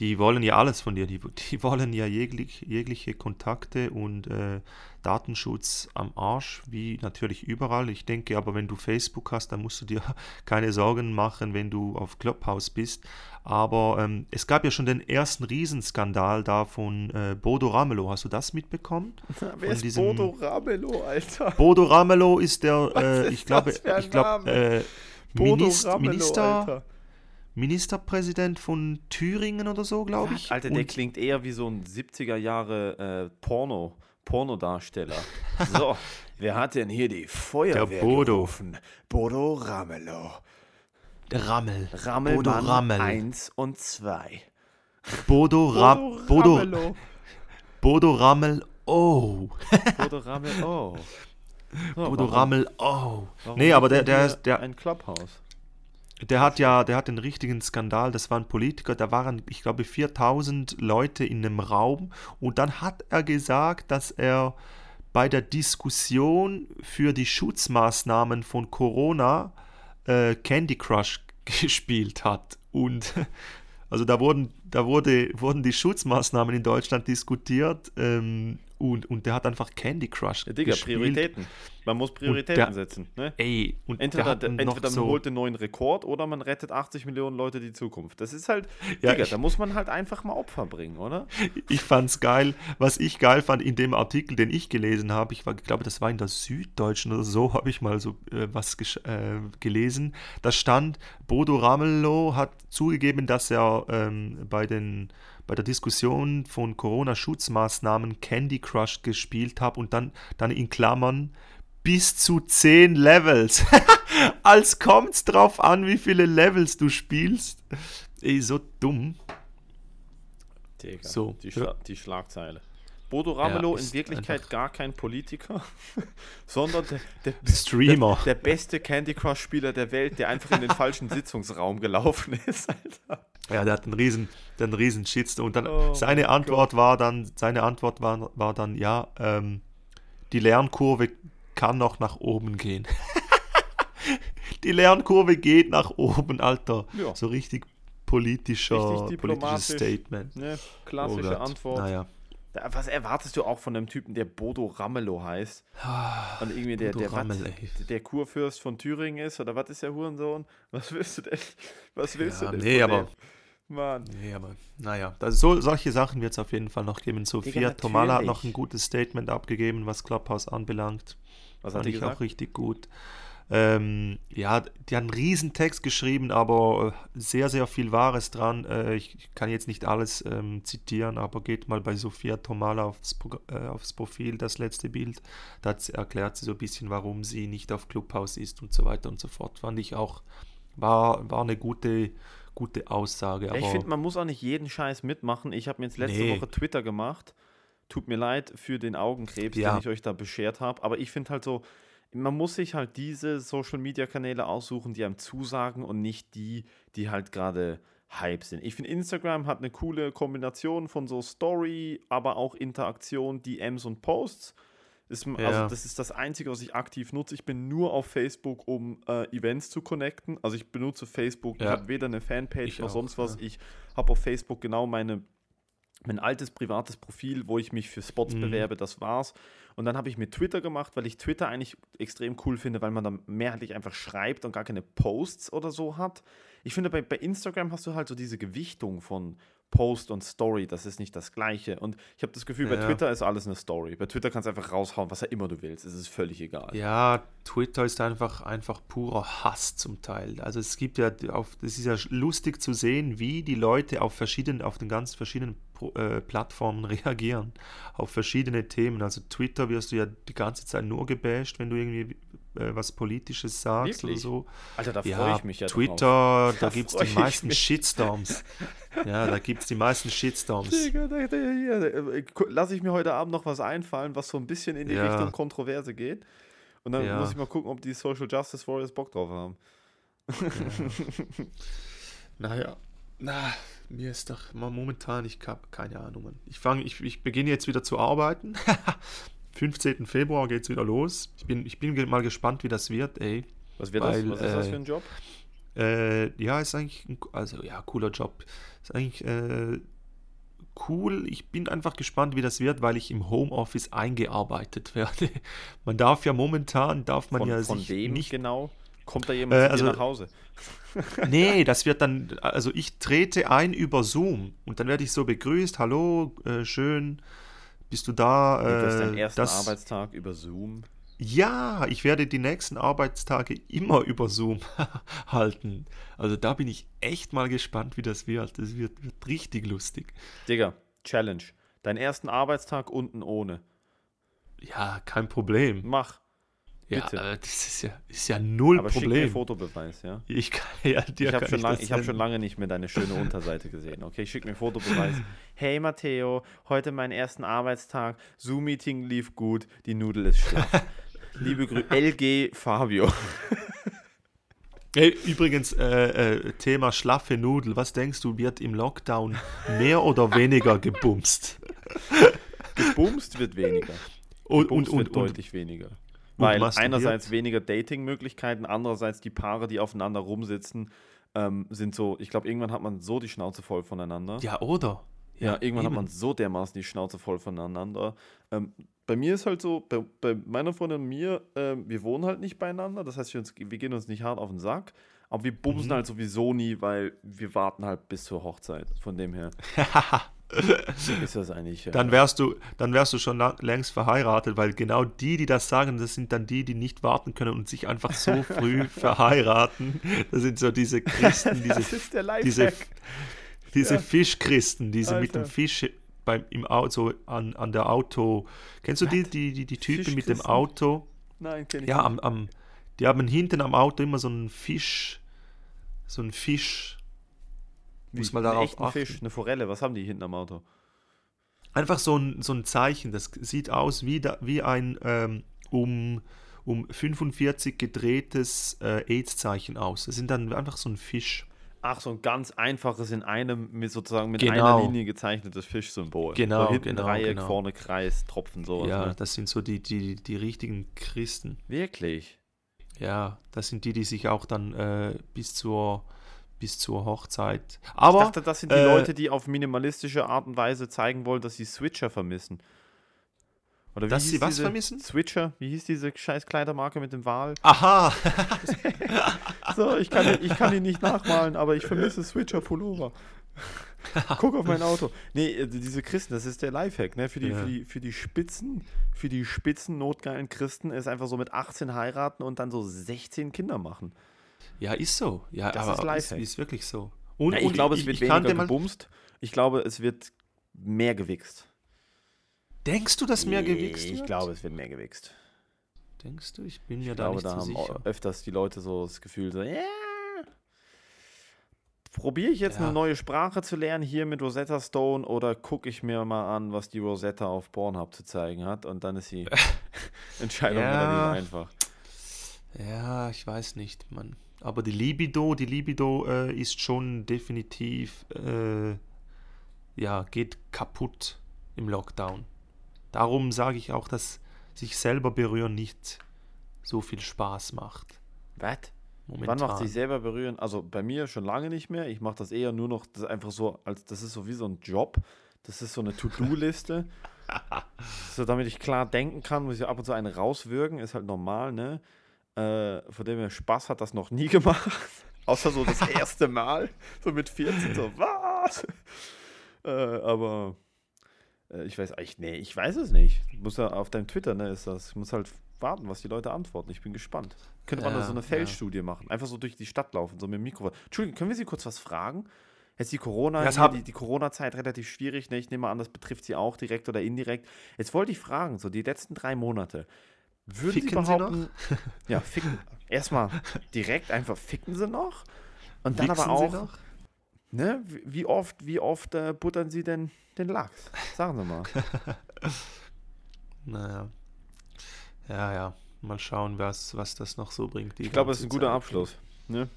die wollen ja alles von dir, die, die wollen ja jeglich, jegliche Kontakte und äh, Datenschutz am Arsch, wie natürlich überall. Ich denke aber, wenn du Facebook hast, dann musst du dir keine Sorgen machen, wenn du auf Clubhouse bist. Aber ähm, es gab ja schon den ersten Riesenskandal da von äh, Bodo Ramelow. Hast du das mitbekommen? Wer ist diesem... Bodo Ramelow, Alter? Bodo Ramelow ist der, äh, ich glaube, ich glaube, äh, Minister, Minister Alter. Ministerpräsident von Thüringen oder so, glaube ich. Alter, der Und klingt eher wie so ein 70er Jahre äh, Porno. Pornodarsteller. So, wer hat denn hier die Feuerwehr Der Bodo. gerufen? Bodo Ramelow. Der Rammel. Rammelmann Bodo Rammel. 1 und 2. Bodo, Ra Bodo, Bodo, Bodo Rammel, oh. Bodo Rammel, oh. So, Bodo warum, Rammel, oh. Nee, aber der, der, der, ein Clubhouse. Der hat ja, der hat den richtigen Skandal, das war ein Politiker, da waren, ich glaube, 4000 Leute in einem Raum und dann hat er gesagt, dass er bei der Diskussion für die Schutzmaßnahmen von Corona äh, Candy Crush gespielt hat. Und also da wurden, da wurde, wurden die Schutzmaßnahmen in Deutschland diskutiert ähm, und, und der hat einfach Candy Crush ja, Digga, gespielt. Prioritäten. Man muss Prioritäten der, setzen. Ne? Ey, und entweder, der entweder man holt den neuen Rekord oder man rettet 80 Millionen Leute die Zukunft. Das ist halt, ja, Digga, ich, da muss man halt einfach mal Opfer bringen, oder? Ich fand's geil. Was ich geil fand in dem Artikel, den ich gelesen habe, ich, war, ich glaube, das war in der Süddeutschen oder so, habe ich mal so äh, was äh, gelesen. Da stand, Bodo Ramelow hat zugegeben, dass er ähm, bei den bei der Diskussion von Corona-Schutzmaßnahmen Candy Crush gespielt habe und dann, dann in Klammern bis zu 10 Levels. Als kommt's drauf an, wie viele Levels du spielst. Ey, so dumm. Digga, so. Die, Schla die Schlagzeile. Bodo Ramelow ja, in Wirklichkeit gar kein Politiker, sondern der, der Streamer. Der, der, beste Candy Crush-Spieler der Welt, der einfach in den falschen Sitzungsraum gelaufen ist, Alter. Ja, der hat einen riesen, der einen riesen Shitstorm. Und dann oh seine Antwort Gott. war dann, seine Antwort war, war dann, ja, ähm, die Lernkurve kann noch nach oben gehen. die Lernkurve geht nach oben, Alter. Ja. So richtig politischer, richtig politisches Statement. Ne, klassische oh Antwort. Naja. Was erwartest du auch von einem Typen, der Bodo Ramelow heißt? Und irgendwie der, der, Rammel, der, Kurfürst von Thüringen ist? Oder was ist der Hurensohn? Was willst du denn? Was willst ja, du denn? Nee, aber. Mann. Nee, aber naja, das, so, solche Sachen wird es auf jeden Fall noch geben. Sophia Tomala hat noch ein gutes Statement abgegeben, was Clubhouse anbelangt. Was Fand ich gesagt? auch richtig gut. Ähm, ja, die hat einen riesen Text geschrieben, aber äh, sehr, sehr viel Wahres dran. Äh, ich kann jetzt nicht alles ähm, zitieren, aber geht mal bei Sophia Tomala aufs, äh, aufs Profil, das letzte Bild. Da erklärt sie so ein bisschen, warum sie nicht auf Clubhouse ist und so weiter und so fort. Fand ich auch, war, war eine gute, gute Aussage. Ja, ich finde, man muss auch nicht jeden Scheiß mitmachen. Ich habe mir jetzt letzte nee. Woche Twitter gemacht. Tut mir leid für den Augenkrebs, ja. den ich euch da beschert habe. Aber ich finde halt so, man muss sich halt diese Social Media Kanäle aussuchen, die einem zusagen und nicht die, die halt gerade Hype sind. Ich finde, Instagram hat eine coole Kombination von so Story, aber auch Interaktion, DMs und Posts. Ist, also Ja. das ist das Einzige, was ich aktiv nutze. Ich bin nur auf Facebook, um äh, Events zu connecten. Also ich benutze Facebook. Ich Ja. habe weder eine Fanpage Ich noch auch, sonst was. ja. Ich habe auf Facebook genau meine mein altes privates Profil, wo ich mich für Spots Mhm. bewerbe, das war's. Und dann habe ich mir Twitter gemacht, weil ich Twitter eigentlich extrem cool finde, weil man da mehrheitlich einfach schreibt und gar keine Posts oder so hat. Ich finde, bei, bei Instagram hast du halt so diese Gewichtung von Post und Story, das ist nicht das Gleiche. Und ich habe das Gefühl, bei Ja. Twitter ist alles eine Story. Bei Twitter kannst du einfach raushauen, was ja immer du willst. Es ist völlig egal. Ja, Twitter ist einfach, einfach purer Hass zum Teil. Also es gibt ja auf, es ist ja lustig zu sehen, wie die Leute auf verschiedenen, auf den ganz verschiedenen äh, Plattformen reagieren, auf verschiedene Themen. Also Twitter wirst du ja die ganze Zeit nur gebasht, wenn du irgendwie äh, was Politisches sagst Wirklich? oder so. Alter, da freue Ja, ich mich ja. Twitter, da Da gibt es die meisten mich. Shitstorms. Ja, da gibt es die meisten Shitstorms. Lass ich mir heute Abend noch was einfallen, was so ein bisschen in die Ja. Richtung Kontroverse geht. Und dann Ja. muss ich mal gucken, ob die Social Justice Warriors Bock drauf haben. Naja, na, mir ist doch momentan, ich habe keine Ahnung. Ich fange, ich, ich beginne jetzt wieder zu arbeiten. 15. Februar geht's wieder los. Ich bin, ich bin mal gespannt, wie das wird, ey. Was wird Weil, das? Was ist das äh, für ein Job? Äh, ja, ist eigentlich, ein, also ja, cooler Job. Ist eigentlich äh, cool. Ich bin einfach gespannt, wie das wird, weil ich im Homeoffice eingearbeitet werde. Man darf ja momentan, darf man Von, ja von sich wem nicht genau? Kommt da jemand Äh, also- nach Hause? Nee, das wird dann, also ich trete ein über Zoom und dann werde ich so begrüßt, hallo, äh, schön, bist du da? Geht das dein Äh, ersten das, Arbeitstag über Zoom? ja, ich werde die nächsten Arbeitstage immer über Zoom halten. Also da bin ich echt mal gespannt, wie das wird. Das wird, wird richtig lustig. Digga, Challenge. Deinen ersten Arbeitstag unten ohne. Ja, kein Problem. Mach. Ja, bitte. äh, das ist ja, ist ja null Aber schick mir Problem. Fotobeweis, ja? Ich kann, ja, dir Ich habe schon, lang, ich hab schon lange nicht mehr deine schöne Unterseite gesehen. Okay, schick mir Fotobeweis. Hey Matteo, heute meinen ersten Arbeitstag. Zoom-Meeting lief gut, die Nudel ist schlaff. Liebe Grüße, LG Fabio. Hey, übrigens, äh, äh, Thema schlaffe Nudel. Was denkst du, wird im Lockdown mehr oder weniger gebumst? Gebumst wird weniger. Und, Bums und, wird und, und deutlich weniger. Weil einerseits weniger Dating-Möglichkeiten, andererseits die Paare, die aufeinander rumsitzen, ähm, sind so, ich glaube, irgendwann hat man so die Schnauze voll voneinander. ja, oder? Ja, irgendwann hat eben. man so dermaßen die Schnauze voll voneinander. Ähm, bei mir ist halt so, bei, bei meiner Freundin und mir, ähm, wir wohnen halt nicht beieinander. Das heißt, wir, uns, wir gehen uns nicht hart auf den Sack. Aber wir bumsen Mhm. halt sowieso nie, weil wir warten halt bis zur Hochzeit. Von dem her ist das eigentlich. äh, Dann wärst du, dann wärst du schon lang, längst verheiratet, weil genau die, die das sagen, das sind dann die, die nicht warten können und sich einfach so früh verheiraten. Das sind so diese Christen, diese, diese, diese Ja. Fischchristen, diese mit dem Alter. Fisch beim, im Auto, an, an der Auto. Kennst du die, die, die, die Typen mit dem? Auto? Nein, kenn ich Ja, nicht. am, am, die haben hinten am Auto immer so einen Fisch, so einen Fisch. Muss man darauf echten achten. Fisch, eine Forelle. Was haben die hinten am Auto? Einfach so ein, so ein Zeichen, das sieht aus wie, da, wie ein ähm, um, um 45 gedrehtes äh, AIDS-Zeichen aus. Das sind dann einfach so ein Fisch. Ach, so ein ganz einfaches in einem, mit sozusagen mit Genau. einer Linie gezeichnetes Fischsymbol. Genau, so hinten genau, Dreieck, genau. vorne Kreis, Tropfen, sowas. ja, Ne? das sind so die, die, die richtigen Christen. Wirklich. Ja, das sind die, die sich auch dann äh, bis, zur, bis zur Hochzeit. Ich Aber dachte, das sind die äh, Leute, die auf minimalistische Art und Weise zeigen wollen, dass sie Switcher vermissen. Oder wie Dass sie was diese vermissen? Switcher? Wie hieß diese scheiß Kleidermarke mit dem Wal? aha, So, ich kann, ich kann ihn nicht nachmalen, aber ich vermisse Switcher-Pullover. Guck auf mein Auto. Nee, äh, diese Christen, das ist der Lifehack, ne? Für die, Ja. für die, für die Spitzen, für die spitzen, notgeilen Christen ist einfach so mit 18 heiraten und dann so 16 Kinder machen. Ja, ist so. Ja, Das aber ist ist, ist wirklich so. Und, Ja, ich und glaube, es wird ich weniger gebumst. Ich glaube, es wird mehr gewichst. Denkst du, dass mehr Nee, gewichst wird? Ich glaube, es wird mehr gewichst. Denkst du? Ich bin mir Ich da glaube, nicht da so haben sicher. öfters die Leute so das Gefühl, so, ja. Probiere ich jetzt Ja. eine neue Sprache zu lernen hier mit Rosetta Stone oder gucke ich mir mal an, was die Rosetta auf Pornhub zu zeigen hat und dann ist die Entscheidung Ja. relativ einfach. Ja, ich weiß nicht, Mann. Aber die Libido, die Libido äh, ist schon definitiv, äh, ja, geht kaputt im Lockdown. Darum sage ich auch, dass sich selber berühren nicht so viel Spaß macht. Was? Wann macht sich selber berühren? Also bei mir schon lange nicht mehr. Ich mache das eher nur noch, das ist einfach so, als das ist so wie so ein Job. Das ist so eine To-Do-Liste. so, damit ich klar denken kann, muss ich ab und zu einen rauswürgen, ist halt normal, ne? Äh, von dem er Spaß hat das noch nie gemacht. Außer so das erste Mal. So mit 14, so, was? Äh, aber äh, ich weiß eigentlich, nee, ich weiß es nicht. Muss ja auf deinem Twitter, ne, ist das. Ich muss halt warten, was die Leute antworten. Ich bin gespannt. Könnte man da so eine Feldstudie ja. machen. Einfach so durch die Stadt laufen, so mit dem Mikrofon. Entschuldigung, können wir Sie kurz was fragen? Jetzt die Corona, ja, die, die Corona-Zeit relativ schwierig. Ne? Ich nehme an, das betrifft Sie auch direkt oder indirekt. Jetzt wollte ich fragen, so die letzten drei Monate, würden ficken Sie behaupten, Sie ja, ficken. Erstmal direkt einfach ficken Sie noch und dann Wichsen aber auch, ne, wie oft, wie oft äh, buttern Sie denn den Lachs? Sagen Sie mal. naja. Ja, ja. Mal schauen, was, was das noch so bringt. Ich glaube, es ist ein guter Zeit. Abschluss. Ne?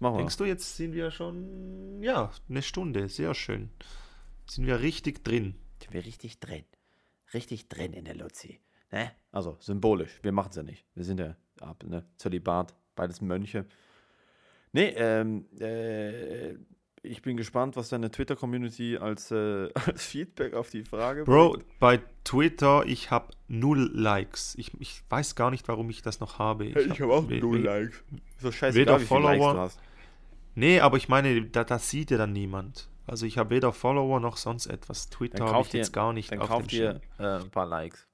machen wir. Denkst du, jetzt sind wir schon, ja, eine Stunde. Sehr schön. Sind wir richtig drin. Sind wir richtig drin. Richtig drin in der Luzi. Ne? Also symbolisch. Wir machen es ja nicht. Wir sind ja ab, ne? Zölibat, beides Mönche. Nee, ähm, äh, ich bin gespannt, was deine Twitter-Community als, äh, als Feedback auf die Frage Bro, bringt. bei Twitter, ich habe null Likes. Ich, ich weiß gar nicht, warum ich das noch habe. Ich, ich habe hab auch null Likes. So scheiße, weder Follower. Nee, aber ich meine, da, das sieht ja dann niemand. Also ich habe weder Follower noch sonst etwas. Twitter habe ich dir, jetzt gar nicht dann auf kauf dir äh, ein paar Likes,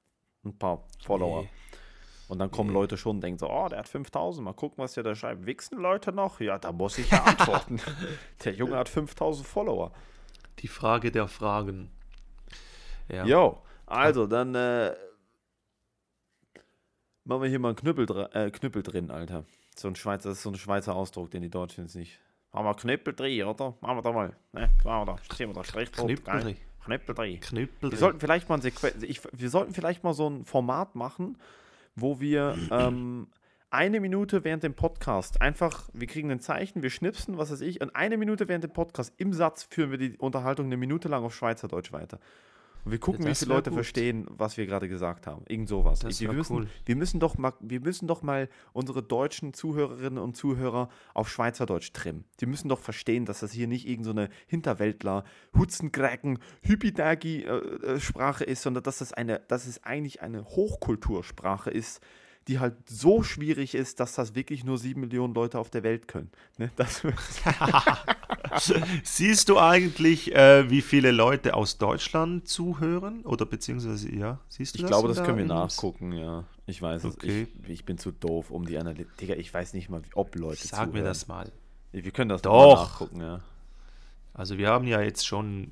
ein paar Follower. Nee. Und dann kommen nee. Leute schon und denken so, oh, der hat 5000, mal gucken, was der da schreibt. Wichsen Leute noch? Ja, da muss ich ja antworten. der Junge hat 5000 Follower. Die Frage der Fragen. Ja. Jo, also dann äh, machen wir hier mal einen Knüppel, äh, Knüppel drin, Alter. So ein Schweizer, das ist so ein Schweizer Ausdruck, den die Deutschen jetzt nicht. Machen wir Knüppel drin, oder? Machen wir da mal. Ne, machen wir da. Ziehen wir da drauf. Knüppel drin. Knüppel drin. Knüppel wir sollten vielleicht mal ein ich, wir sollten vielleicht mal so ein Format machen, wo wir ähm, eine Minute während dem Podcast einfach, wir kriegen ein Zeichen, wir schnipsen, was weiß ich, und eine Minute während dem Podcast im Satz führen wir die Unterhaltung eine Minute lang auf Schweizerdeutsch weiter. Und wir gucken, ja, wie viele Leute gut. verstehen, was wir gerade gesagt haben. Irgend sowas. Das wir, müssen, cool. wir, müssen doch mal, wir müssen doch mal unsere deutschen Zuhörerinnen und Zuhörer auf Schweizerdeutsch trimmen. Die müssen doch verstehen, dass das hier nicht irgendeine so Hinterwäldler, Hutzenkräken, Hypidagi-Sprache äh, ist, sondern dass das, eine, dass es eigentlich eine Hochkultursprache ist, die halt so schwierig ist, dass das wirklich nur sieben Millionen Leute auf der Welt können. Ne? Siehst du eigentlich, äh, wie viele Leute aus Deutschland zuhören? Oder beziehungsweise, ja, siehst du ich das? Ich glaube, das können wir nachgucken, ja. Ich weiß okay. es. Ich, ich, bin zu doof, um die Analytik. Digga, ich weiß nicht mal, ob Leute Sag zuhören. mir das mal. Wir können das Doch. nachgucken, ja. Also wir haben ja jetzt schon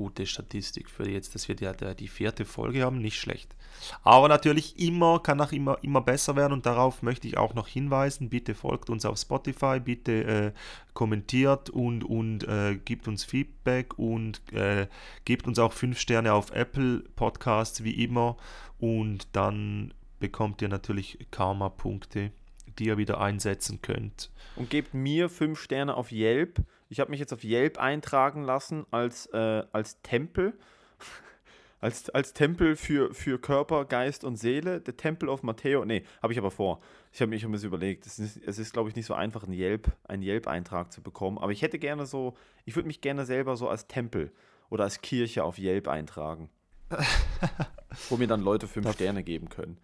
gute Statistik für jetzt, dass wir die, die vierte Folge haben, nicht schlecht. Aber natürlich immer, kann auch immer, immer besser werden und darauf möchte ich auch noch hinweisen. Bitte folgt uns auf Spotify, bitte äh, kommentiert und, und äh, gibt uns Feedback und äh, gebt uns auch fünf Sterne auf Apple Podcasts wie immer und dann bekommt ihr natürlich Karma-Punkte, die ihr wieder einsetzen könnt. Und gebt mir fünf Sterne auf Yelp ich habe mich jetzt auf Yelp eintragen lassen als, äh, als Tempel. als, als Tempel für, für Körper, Geist und Seele. Der Tempel of Matteo. Nee, habe ich aber vor. Ich habe mich ein bisschen überlegt. Es ist, es ist glaube ich, nicht so einfach, einen Yelp, einen Yelp-Eintrag zu bekommen. Aber ich hätte gerne so, ich würde mich gerne selber so als Tempel oder als Kirche auf Yelp eintragen. wo mir dann Leute fünf Sterne geben können.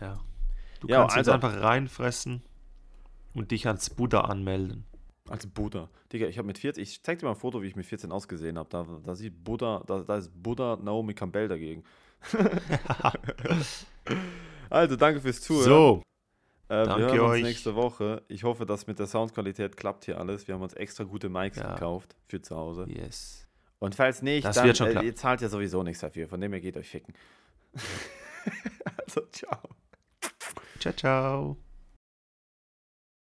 Ja. Du ja, kannst also, einfach reinfressen und dich als Buddha anmelden. Als Buddha. Digga, ich habe mit 14, ich zeig dir mal ein Foto, wie ich mit 14 ausgesehen habe. Da, da sieht Buddha, da, da ist Buddha Naomi Campbell dagegen. also, danke fürs Zuhören. So. Äh, danke wir hören uns euch. nächste Woche. Ich hoffe, dass mit der Soundqualität klappt hier alles. Wir haben uns extra gute Mics ja. gekauft für zu Hause. Yes. Und falls nicht, das dann, wird schon äh, ihr zahlt ja sowieso nichts dafür. Von dem her geht euch ficken. also, ciao. Ciao, ciao.